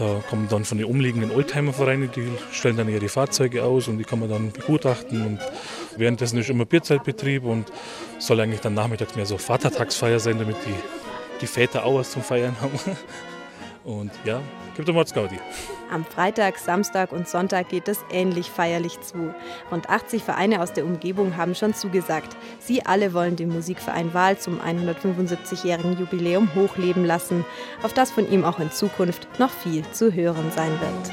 Da kommen dann von den umliegenden Oldtimer-Vereinen, die stellen dann ihre Fahrzeuge aus und die kann man dann begutachten. Und währenddessen ist immer Bierzeltbetrieb und soll eigentlich dann nachmittags mehr so Vatertagsfeier sein, damit die, die Väter auch was zum Feiern haben. Und ja, gibt um Gaudi. Am Freitag, Samstag und Sonntag geht es ähnlich feierlich zu. Rund 80 Vereine aus der Umgebung haben schon zugesagt. Sie alle wollen den Musikverein Wahl zum 175-jährigen Jubiläum hochleben lassen, auf das von ihm auch in Zukunft noch viel zu hören sein wird.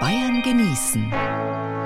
Bayern genießen.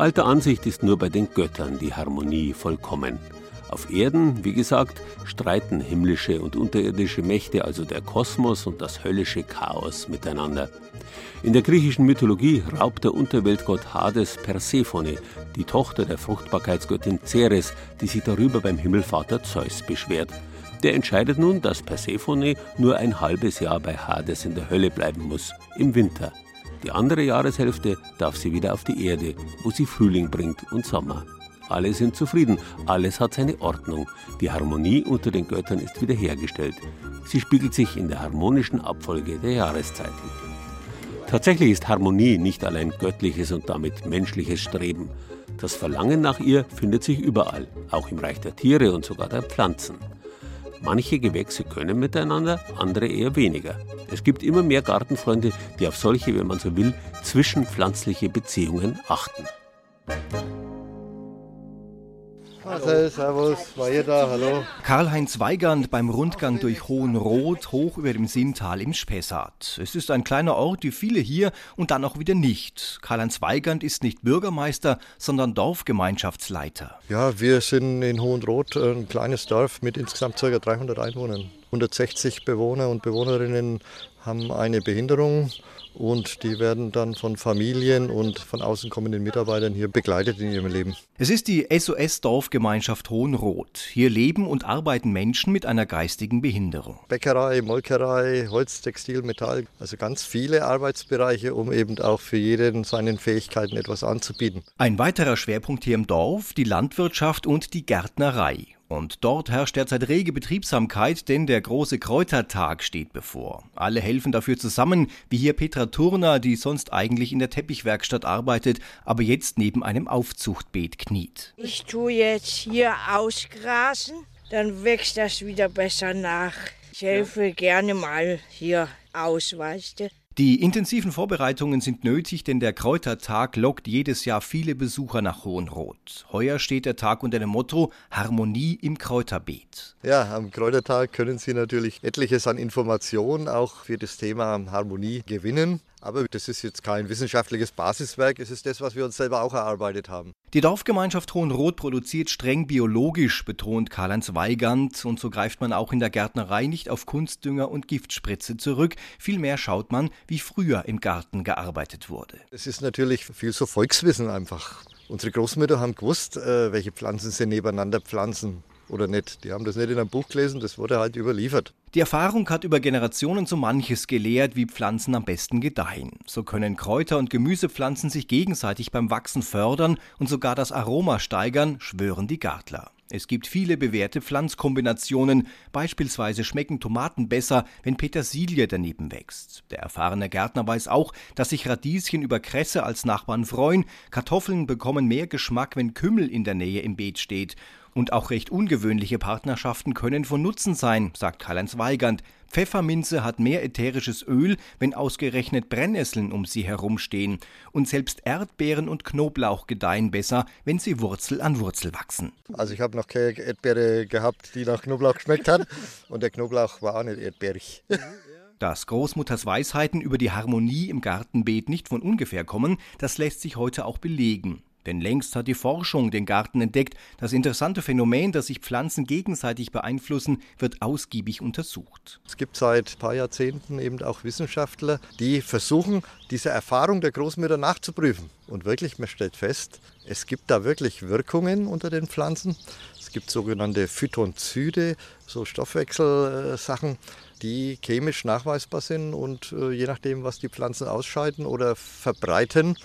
Alter Ansicht ist nur bei den Göttern die Harmonie vollkommen. Auf Erden, wie gesagt, streiten himmlische und unterirdische Mächte, also der Kosmos und das höllische Chaos miteinander. In der griechischen Mythologie raubt der Unterweltgott Hades Persephone, die Tochter der Fruchtbarkeitsgöttin Ceres, die sich darüber beim Himmelvater Zeus beschwert. Der entscheidet nun, dass Persephone nur ein halbes Jahr bei Hades in der Hölle bleiben muss, im Winter. Die andere Jahreshälfte darf sie wieder auf die Erde, wo sie Frühling bringt und Sommer. Alle sind zufrieden, alles hat seine Ordnung. Die Harmonie unter den Göttern ist wiederhergestellt. Sie spiegelt sich in der harmonischen Abfolge der Jahreszeiten. Tatsächlich ist Harmonie nicht allein göttliches und damit menschliches Streben. Das Verlangen nach ihr findet sich überall, auch im Reich der Tiere und sogar der Pflanzen. Manche Gewächse können miteinander, andere eher weniger. Es gibt immer mehr Gartenfreunde, die auf solche, wenn man so will, zwischenpflanzliche Beziehungen achten. Marcel, Servus, war ihr da, hallo. Karl-Heinz Weigand beim Rundgang durch Hohenroth hoch über dem Sinntal im Spessart. Es ist ein kleiner Ort, wie viele hier und dann auch wieder nicht. Karl-Heinz Weigand ist nicht Bürgermeister, sondern Dorfgemeinschaftsleiter. Ja, wir sind in Hohenroth ein kleines Dorf mit insgesamt ca. 300 Einwohnern. 160 Bewohner und Bewohnerinnen haben eine Behinderung und die werden dann von Familien und von außen kommenden Mitarbeitern hier begleitet in ihrem Leben. Es ist die SOS-Dorfgemeinschaft Hohenroth. Hier leben und arbeiten Menschen mit einer geistigen Behinderung. Bäckerei, Molkerei, Holz, Textil, Metall, also ganz viele Arbeitsbereiche, um eben auch für jeden seinen Fähigkeiten etwas anzubieten. Ein weiterer Schwerpunkt hier im Dorf, die Landwirtschaft und die Gärtnerei. Und dort herrscht derzeit rege Betriebsamkeit, denn der große Kräutertag steht bevor. Alle helfen dafür zusammen, wie hier Petra Turner, die sonst eigentlich in der Teppichwerkstatt arbeitet, aber jetzt neben einem Aufzuchtbeet kniet. Ich tue jetzt hier ausgrasen, dann wächst das wieder besser nach. Ich helfe gerne mal hier aus, weißt du. Die intensiven Vorbereitungen sind nötig, denn der Kräutertag lockt jedes Jahr viele Besucher nach Hohenroth. Heuer steht der Tag unter dem Motto Harmonie im Kräuterbeet. Ja, am Kräutertag können Sie natürlich etliches an Informationen auch für das Thema Harmonie gewinnen. Aber das ist jetzt kein wissenschaftliches Basiswerk, es ist das, was wir uns selber auch erarbeitet haben. Die Dorfgemeinschaft Hohenroth produziert streng biologisch, betont Karl-Heinz Weigand, und so greift man auch in der Gärtnerei nicht auf Kunstdünger und Giftspritze zurück. Vielmehr schaut man, wie früher im Garten gearbeitet wurde. Es ist natürlich viel so Volkswissen einfach. Unsere Großmütter haben gewusst, äh, welche Pflanzen sie nebeneinander pflanzen oder nicht. Die haben das nicht in einem Buch gelesen, das wurde halt überliefert. Die Erfahrung hat über Generationen so manches gelehrt, wie Pflanzen am besten gedeihen. So können Kräuter- und Gemüsepflanzen sich gegenseitig beim Wachsen fördern und sogar das Aroma steigern, schwören die Gartler. Es gibt viele bewährte Pflanzkombinationen. Beispielsweise schmecken Tomaten besser, wenn Petersilie daneben wächst. Der erfahrene Gärtner weiß auch, dass sich Radieschen über Kresse als Nachbarn freuen. Kartoffeln bekommen mehr Geschmack, wenn Kümmel in der Nähe im Beet steht. Und auch recht ungewöhnliche Partnerschaften können von Nutzen sein, sagt Karl-Heinz Weigand. Pfefferminze hat mehr ätherisches Öl, wenn ausgerechnet Brennnesseln um sie herumstehen. Und selbst Erdbeeren und Knoblauch gedeihen besser, wenn sie Wurzel an Wurzel wachsen. Also ich habe noch keine Erdbeere gehabt, die nach Knoblauch geschmeckt hat. Und der Knoblauch war auch nicht erdbeerig. Dass Großmutters Weisheiten über die Harmonie im Gartenbeet nicht von ungefähr kommen, das lässt sich heute auch belegen. Denn längst hat die Forschung den Garten entdeckt. Das interessante Phänomen, dass sich Pflanzen gegenseitig beeinflussen, wird ausgiebig untersucht. Es gibt seit ein paar Jahrzehnten eben auch Wissenschaftler, die versuchen, diese Erfahrung der Großmütter nachzuprüfen. Und wirklich, man stellt fest, es gibt da wirklich Wirkungen unter den Pflanzen. Es gibt sogenannte Phytonzyde, so Stoffwechselsachen, die chemisch nachweisbar sind und äh, je nachdem, was die Pflanzen ausscheiden oder verbreiten,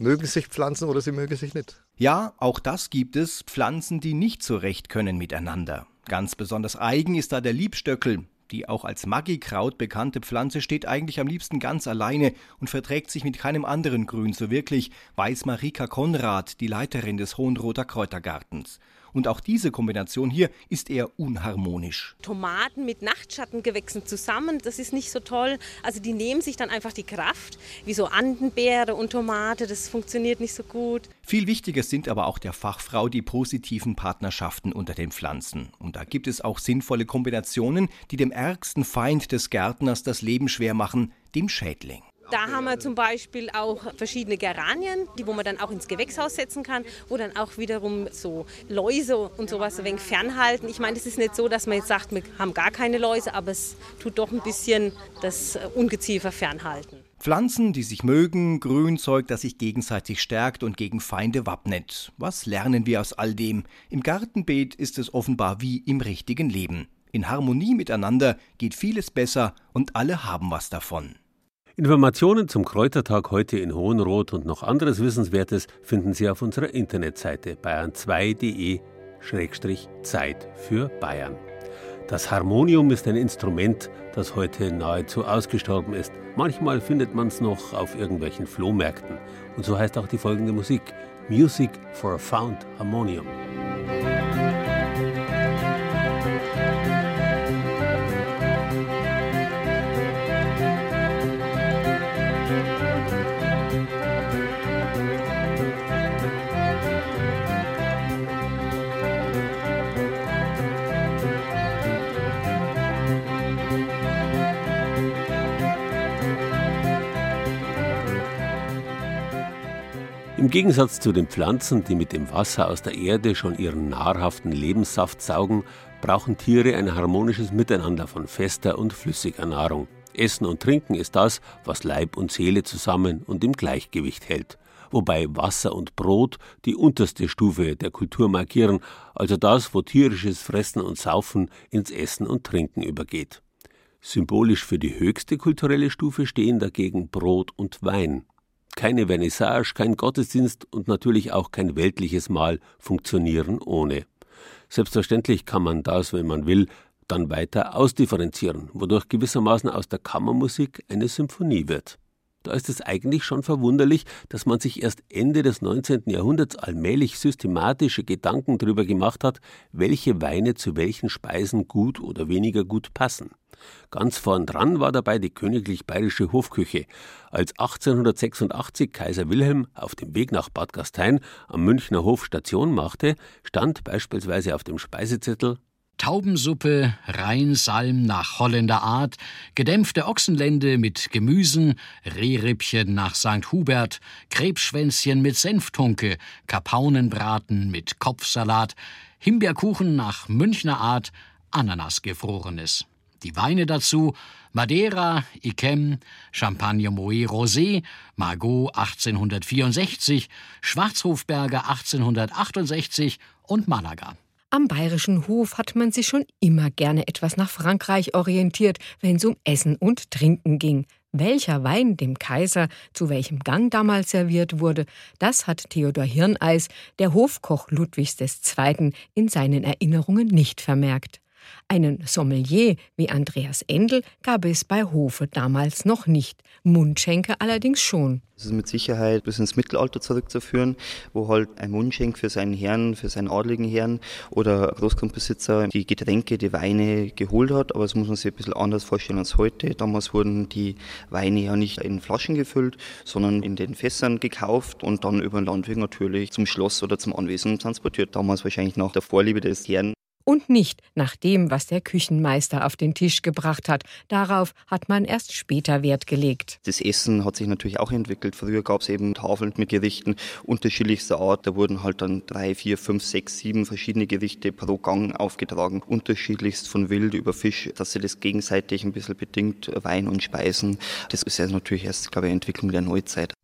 mögen sich Pflanzen oder sie mögen sich nicht. Ja, auch das gibt es, Pflanzen, die nicht zurecht können miteinander. Ganz besonders eigen ist da der Liebstöckel. Die auch als Maggikraut bekannte Pflanze steht eigentlich am liebsten ganz alleine und verträgt sich mit keinem anderen Grün so wirklich, weiß Marika Konrad, die Leiterin des Hohenroter Kräutergartens. Und auch diese Kombination hier ist eher unharmonisch. Tomaten mit Nachtschattengewächsen zusammen, das ist nicht so toll. Also die nehmen sich dann einfach die Kraft, wie so Andenbeere und Tomate, das funktioniert nicht so gut. Viel wichtiger sind aber auch der Fachfrau die positiven Partnerschaften unter den Pflanzen. Und da gibt es auch sinnvolle Kombinationen, die dem ärgsten Feind des Gärtners das Leben schwer machen, dem Schädling. Da haben wir zum Beispiel auch verschiedene Geranien, die wo man dann auch ins Gewächshaus setzen kann, wo dann auch wiederum so Läuse und sowas ein wenig fernhalten. Ich meine, es ist nicht so, dass man jetzt sagt, wir haben gar keine Läuse, aber es tut doch ein bisschen das Ungeziefer fernhalten. Pflanzen, die sich mögen, Grünzeug, das sich gegenseitig stärkt und gegen Feinde wappnet. Was lernen wir aus all dem? Im Gartenbeet ist es offenbar wie im richtigen Leben. In Harmonie miteinander geht vieles besser und alle haben was davon. Informationen zum Kräutertag heute in Hohenroth und noch anderes Wissenswertes finden Sie auf unserer Internetseite bayern2.de-Zeit für Bayern. Das Harmonium ist ein Instrument, das heute nahezu ausgestorben ist. Manchmal findet man es noch auf irgendwelchen Flohmärkten. Und so heißt auch die folgende Musik: Music for a Found Harmonium. Im Gegensatz zu den Pflanzen, die mit dem Wasser aus der Erde schon ihren nahrhaften Lebenssaft saugen, brauchen Tiere ein harmonisches Miteinander von fester und flüssiger Nahrung. Essen und Trinken ist das, was Leib und Seele zusammen und im Gleichgewicht hält. Wobei Wasser und Brot die unterste Stufe der Kultur markieren, also das, wo tierisches Fressen und Saufen ins Essen und Trinken übergeht. Symbolisch für die höchste kulturelle Stufe stehen dagegen Brot und Wein. Keine Vernissage, kein Gottesdienst und natürlich auch kein weltliches Mahl funktionieren ohne. Selbstverständlich kann man das, wenn man will, dann weiter ausdifferenzieren, wodurch gewissermaßen aus der Kammermusik eine Symphonie wird. Da ist es eigentlich schon verwunderlich, dass man sich erst Ende des 19. Jahrhunderts allmählich systematische Gedanken darüber gemacht hat, welche Weine zu welchen Speisen gut oder weniger gut passen. Ganz vorn dran war dabei die königlich bayerische Hofküche. Als 1886 Kaiser Wilhelm auf dem Weg nach Bad Gastein am Münchner Hof Station machte, stand beispielsweise auf dem Speisezettel Taubensuppe, Rheinsalm nach Holländer Art, gedämpfte Ochsenlende mit Gemüsen, Rehrippchen nach St. Hubert, Krebsschwänzchen mit Senftunke, Kapaunenbraten mit Kopfsalat, Himbeerkuchen nach Münchner Art, Ananasgefrorenes. Die Weine dazu Madeira, Iquem, Champagner Moët Rosé, Margot 1864, Schwarzhofberger 1868 und Malaga. Am bayerischen Hof hat man sich schon immer gerne etwas nach Frankreich orientiert, wenn es um Essen und Trinken ging. Welcher Wein dem Kaiser zu welchem Gang damals serviert wurde, das hat Theodor Hirneis, der Hofkoch Ludwigs II., in seinen Erinnerungen nicht vermerkt. Einen Sommelier wie Andreas Endel gab es bei Hofe damals noch nicht, Mundschenke allerdings schon. Das ist mit Sicherheit bis ins Mittelalter zurückzuführen, wo halt ein Mundschenk für seinen Herrn, für seinen adligen Herrn oder Großgrundbesitzer die Getränke, die Weine geholt hat. Aber das muss man sich ein bisschen anders vorstellen als heute. Damals wurden die Weine ja nicht in Flaschen gefüllt, sondern in den Fässern gekauft und dann über den Landweg natürlich zum Schloss oder zum Anwesen transportiert. Damals wahrscheinlich nach der Vorliebe des Herrn und nicht nach dem, was der Küchenmeister auf den Tisch gebracht hat. Darauf hat man erst später Wert gelegt. Das Essen hat sich natürlich auch entwickelt. Früher gab es eben Tafeln mit Gerichten unterschiedlichster Art. Da wurden halt dann drei, vier, fünf, sechs, sieben verschiedene Gerichte pro Gang aufgetragen. Unterschiedlichst von Wild über Fisch, dass sie das gegenseitig ein bisschen bedingt, Wein und Speisen. Das ist ja natürlich erst, glaube ich, Entwicklung der Neuzeit.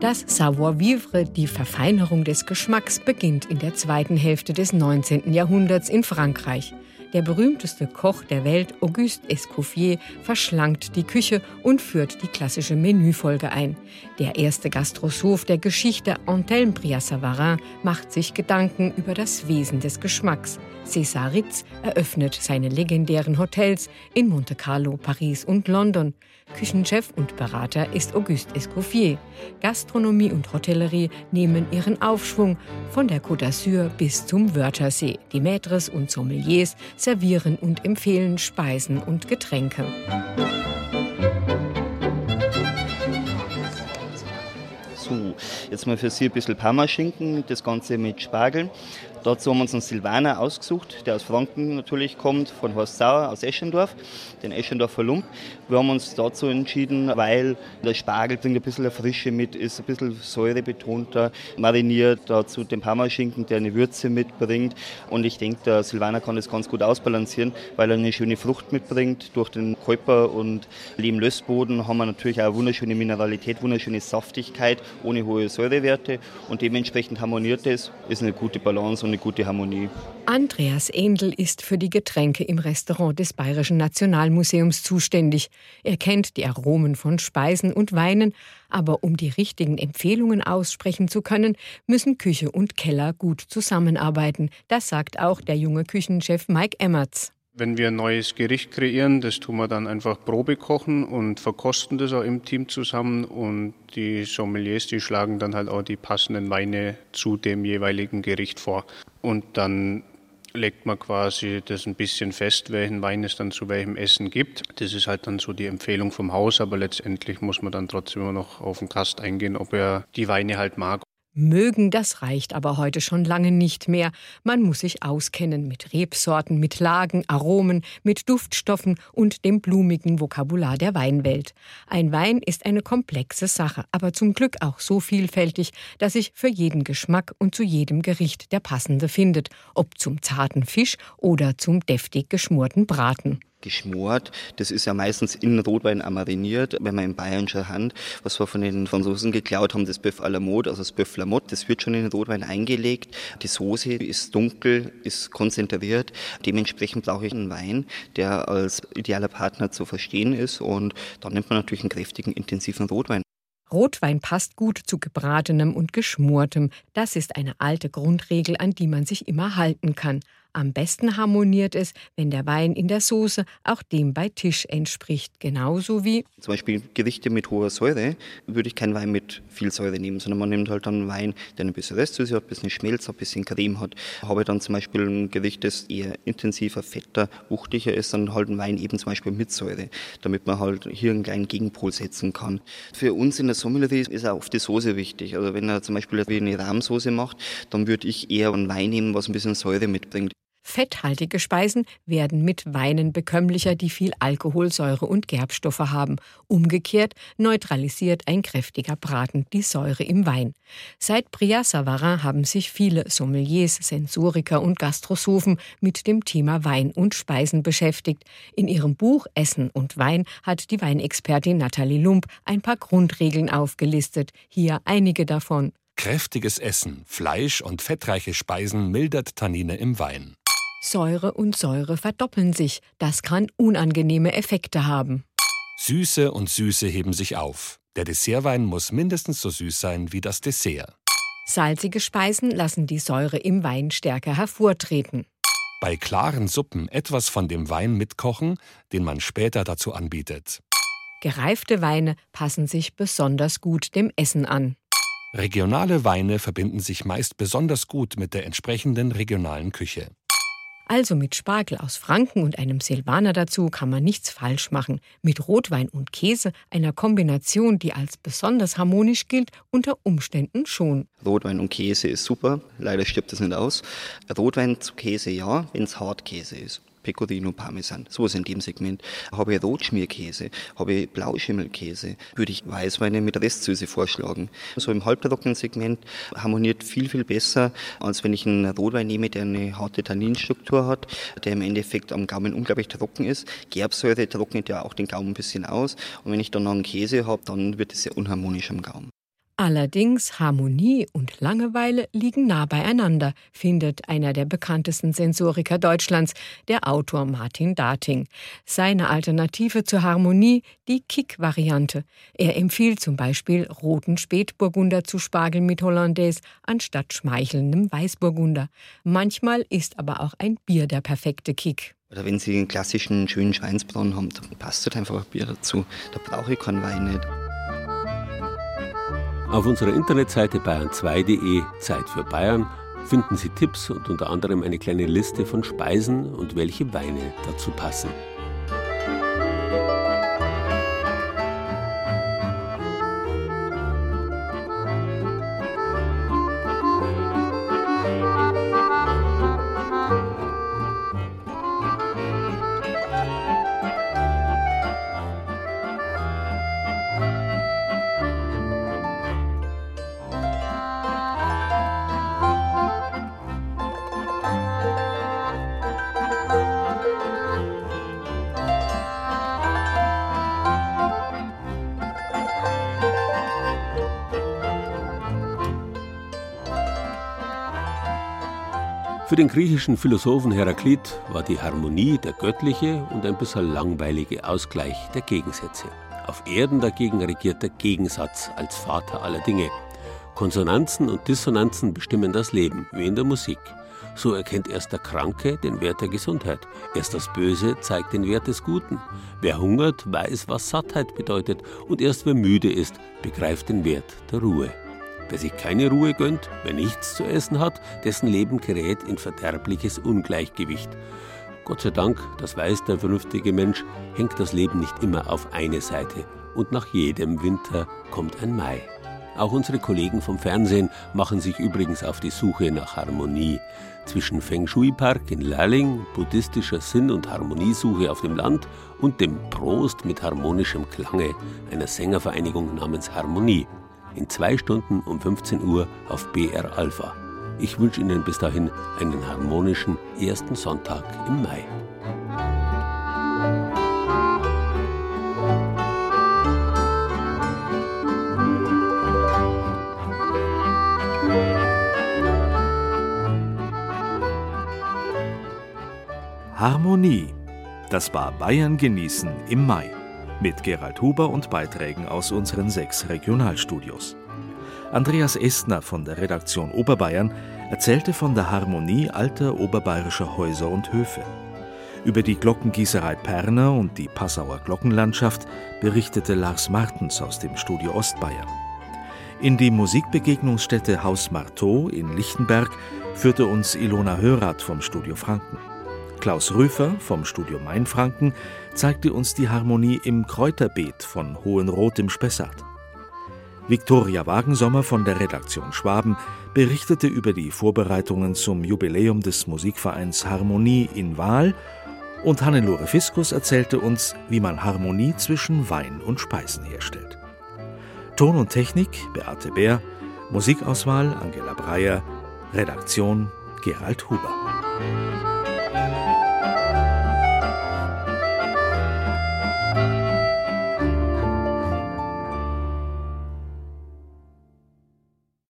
Das Savoir-vivre, die Verfeinerung des Geschmacks, beginnt in der zweiten Hälfte des 19. Jahrhunderts in Frankreich. Der berühmteste Koch der Welt, Auguste Escoffier, verschlankt die Küche und führt die klassische Menüfolge ein. Der erste Gastrosoph der Geschichte, Antelme Bria-Savarin, macht sich Gedanken über das Wesen des Geschmacks. César Ritz eröffnet seine legendären Hotels in Monte Carlo, Paris und London. Küchenchef und Berater ist Auguste Escoffier. Gastronomie und Hotellerie nehmen ihren Aufschwung von der Côte d'Azur bis zum Wörthersee. Die Maîtres und Sommeliers servieren und empfehlen Speisen und Getränke. So, jetzt mal für Sie ein bisschen Parmaschinken, das Ganze mit Spargel. Dazu haben wir uns einen Silvaner ausgesucht, der aus Franken natürlich kommt, von Horst Sauer aus Eschendorf, den Eschendorfer Lump. Wir haben uns dazu entschieden, weil der Spargel bringt ein bisschen Frische mit, ist ein bisschen säurebetonter, mariniert dazu den Parmaschinken, der eine Würze mitbringt. Und ich denke, der Silvaner kann das ganz gut ausbalancieren, weil er eine schöne Frucht mitbringt. Durch den Käuper und Lehm-Lössboden haben wir natürlich auch eine wunderschöne Mineralität, wunderschöne Saftigkeit ohne hohe Säurewerte und dementsprechend harmoniert es, ist eine gute Balance eine gute Harmonie. Andreas Endl ist für die Getränke im Restaurant des Bayerischen Nationalmuseums zuständig. Er kennt die Aromen von Speisen und Weinen, aber um die richtigen Empfehlungen aussprechen zu können, müssen Küche und Keller gut zusammenarbeiten. Das sagt auch der junge Küchenchef Mike Emmerts. Wenn wir ein neues Gericht kreieren, das tun wir dann einfach Probe kochen und verkosten das auch im Team zusammen und die Sommeliers, die schlagen dann halt auch die passenden Weine zu dem jeweiligen Gericht vor. Und dann legt man quasi das ein bisschen fest, welchen Wein es dann zu welchem Essen gibt. Das ist halt dann so die Empfehlung vom Haus, aber letztendlich muss man dann trotzdem immer noch auf den Gast eingehen, ob er die Weine halt mag. Mögen, das reicht aber heute schon lange nicht mehr. Man muss sich auskennen mit Rebsorten, mit Lagen, Aromen, mit Duftstoffen und dem blumigen Vokabular der Weinwelt. Ein Wein ist eine komplexe Sache, aber zum Glück auch so vielfältig, dass sich für jeden Geschmack und zu jedem Gericht der passende findet, ob zum zarten Fisch oder zum deftig geschmorten Braten geschmort. Das ist ja meistens in Rotwein mariniert, wenn man in bayerischer Hand, was wir von den Franzosen geklaut haben, das Bœuf à la mode, also das Bœuf la mode, das wird schon in den Rotwein eingelegt. Die Soße ist dunkel, ist konzentriert. Dementsprechend brauche ich einen Wein, der als idealer Partner zu verstehen ist und dann nimmt man natürlich einen kräftigen, intensiven Rotwein. Rotwein passt gut zu gebratenem und geschmortem. Das ist eine alte Grundregel, an die man sich immer halten kann. Am besten harmoniert es, wenn der Wein in der Soße auch dem bei Tisch entspricht, genauso wie zum Beispiel Gerichte mit hoher Säure würde ich keinen Wein mit viel Säure nehmen, sondern man nimmt halt dann einen Wein, der ein bisschen Restsüße hat, ein bisschen Schmelz ein bisschen Creme hat. Habe dann zum Beispiel ein Gericht, das eher intensiver, fetter, wuchtiger ist, dann halt ein Wein eben zum Beispiel mit Säure, damit man halt hier einen kleinen Gegenpol setzen kann. Für uns in der Sommelerie ist auch oft die Soße wichtig. Also wenn er zum Beispiel eine Rahmsoße macht, dann würde ich eher einen Wein nehmen, was ein bisschen Säure mitbringt. Fetthaltige Speisen werden mit Weinen bekömmlicher, die viel Alkohol, Säure und Gerbstoffe haben. Umgekehrt neutralisiert ein kräftiger Braten die Säure im Wein. Seit Bria Savarin haben sich viele Sommeliers, Sensoriker und Gastrosophen mit dem Thema Wein und Speisen beschäftigt. In ihrem Buch Essen und Wein hat die Weinexpertin Nathalie Lump ein paar Grundregeln aufgelistet. Hier einige davon. Kräftiges Essen, Fleisch und fettreiche Speisen mildert Tannine im Wein. Säure und Säure verdoppeln sich. Das kann unangenehme Effekte haben. Süße und Süße heben sich auf. Der Dessertwein muss mindestens so süß sein wie das Dessert. Salzige Speisen lassen die Säure im Wein stärker hervortreten. Bei klaren Suppen etwas von dem Wein mitkochen, den man später dazu anbietet. Gereifte Weine passen sich besonders gut dem Essen an. Regionale Weine verbinden sich meist besonders gut mit der entsprechenden regionalen Küche. Also mit Spargel aus Franken und einem Silvaner dazu kann man nichts falsch machen. Mit Rotwein und Käse, einer Kombination, die als besonders harmonisch gilt, unter Umständen schon. Rotwein und Käse ist super, leider stirbt es nicht aus. Rotwein zu Käse ja, wenn es Hartkäse ist. Pecorino Parmesan, sowas in dem Segment. Habe ich Rotschmierkäse, habe ich Blauschimmelkäse, würde ich Weißweine mit Restsüße vorschlagen. So im halbtrockenen Segment harmoniert viel, viel besser, als wenn ich einen Rotwein nehme, der eine harte Tanninstruktur hat, der im Endeffekt am Gaumen unglaublich trocken ist. Gerbsäure trocknet ja auch den Gaumen ein bisschen aus. Und wenn ich dann noch einen Käse habe, dann wird es sehr unharmonisch am Gaumen. Allerdings Harmonie und Langeweile liegen nah beieinander, findet einer der bekanntesten Sensoriker Deutschlands, der Autor Martin Dating. Seine Alternative zur Harmonie die Kick-Variante. Er empfiehlt zum Beispiel roten Spätburgunder zu Spargel mit Hollandaise anstatt schmeichelndem Weißburgunder. Manchmal ist aber auch ein Bier der perfekte Kick. Oder wenn Sie einen klassischen schönen Schweinsbraten haben, dann passt halt einfach ein Bier dazu. Da brauche ich keinen Wein nicht. Auf unserer Internetseite bayern2.de Zeit für Bayern finden Sie Tipps und unter anderem eine kleine Liste von Speisen und welche Weine dazu passen. Für den griechischen Philosophen Heraklit war die Harmonie der göttliche und ein bisschen langweilige Ausgleich der Gegensätze. Auf Erden dagegen regiert der Gegensatz als Vater aller Dinge. Konsonanzen und Dissonanzen bestimmen das Leben, wie in der Musik. So erkennt erst der Kranke den Wert der Gesundheit. Erst das Böse zeigt den Wert des Guten. Wer hungert, weiß, was Sattheit bedeutet. Und erst wer müde ist, begreift den Wert der Ruhe. Wer sich keine Ruhe gönnt, wer nichts zu essen hat, dessen Leben gerät in verderbliches Ungleichgewicht. Gott sei Dank, das weiß der vernünftige Mensch, hängt das Leben nicht immer auf eine Seite. Und nach jedem Winter kommt ein Mai. Auch unsere Kollegen vom Fernsehen machen sich übrigens auf die Suche nach Harmonie. Zwischen Feng Shui Park in Lerling, buddhistischer Sinn- und Harmoniesuche auf dem Land und dem Prost mit harmonischem Klange einer Sängervereinigung namens Harmonie in zwei Stunden um 15 Uhr auf BR Alpha. Ich wünsche Ihnen bis dahin einen harmonischen ersten Sonntag im Mai. Harmonie. Das war Bayern genießen im Mai mit Gerald Huber und Beiträgen aus unseren sechs Regionalstudios. Andreas Estner von der Redaktion Oberbayern erzählte von der Harmonie alter oberbayerischer Häuser und Höfe. Über die Glockengießerei Perner und die Passauer Glockenlandschaft berichtete Lars Martens aus dem Studio Ostbayern. In die Musikbegegnungsstätte Haus Marteau in Lichtenberg führte uns Ilona Hörath vom Studio Franken. Klaus Rüfer vom Studio Mainfranken zeigte uns die Harmonie im Kräuterbeet von Hohenroth im Spessart. Viktoria Wagensommer von der Redaktion Schwaben berichtete über die Vorbereitungen zum Jubiläum des Musikvereins Harmonie in Wahl und Hannelore Fiskus erzählte uns, wie man Harmonie zwischen Wein und Speisen herstellt. Ton und Technik Beate Bär, Musikauswahl Angela Breyer, Redaktion Gerald Huber.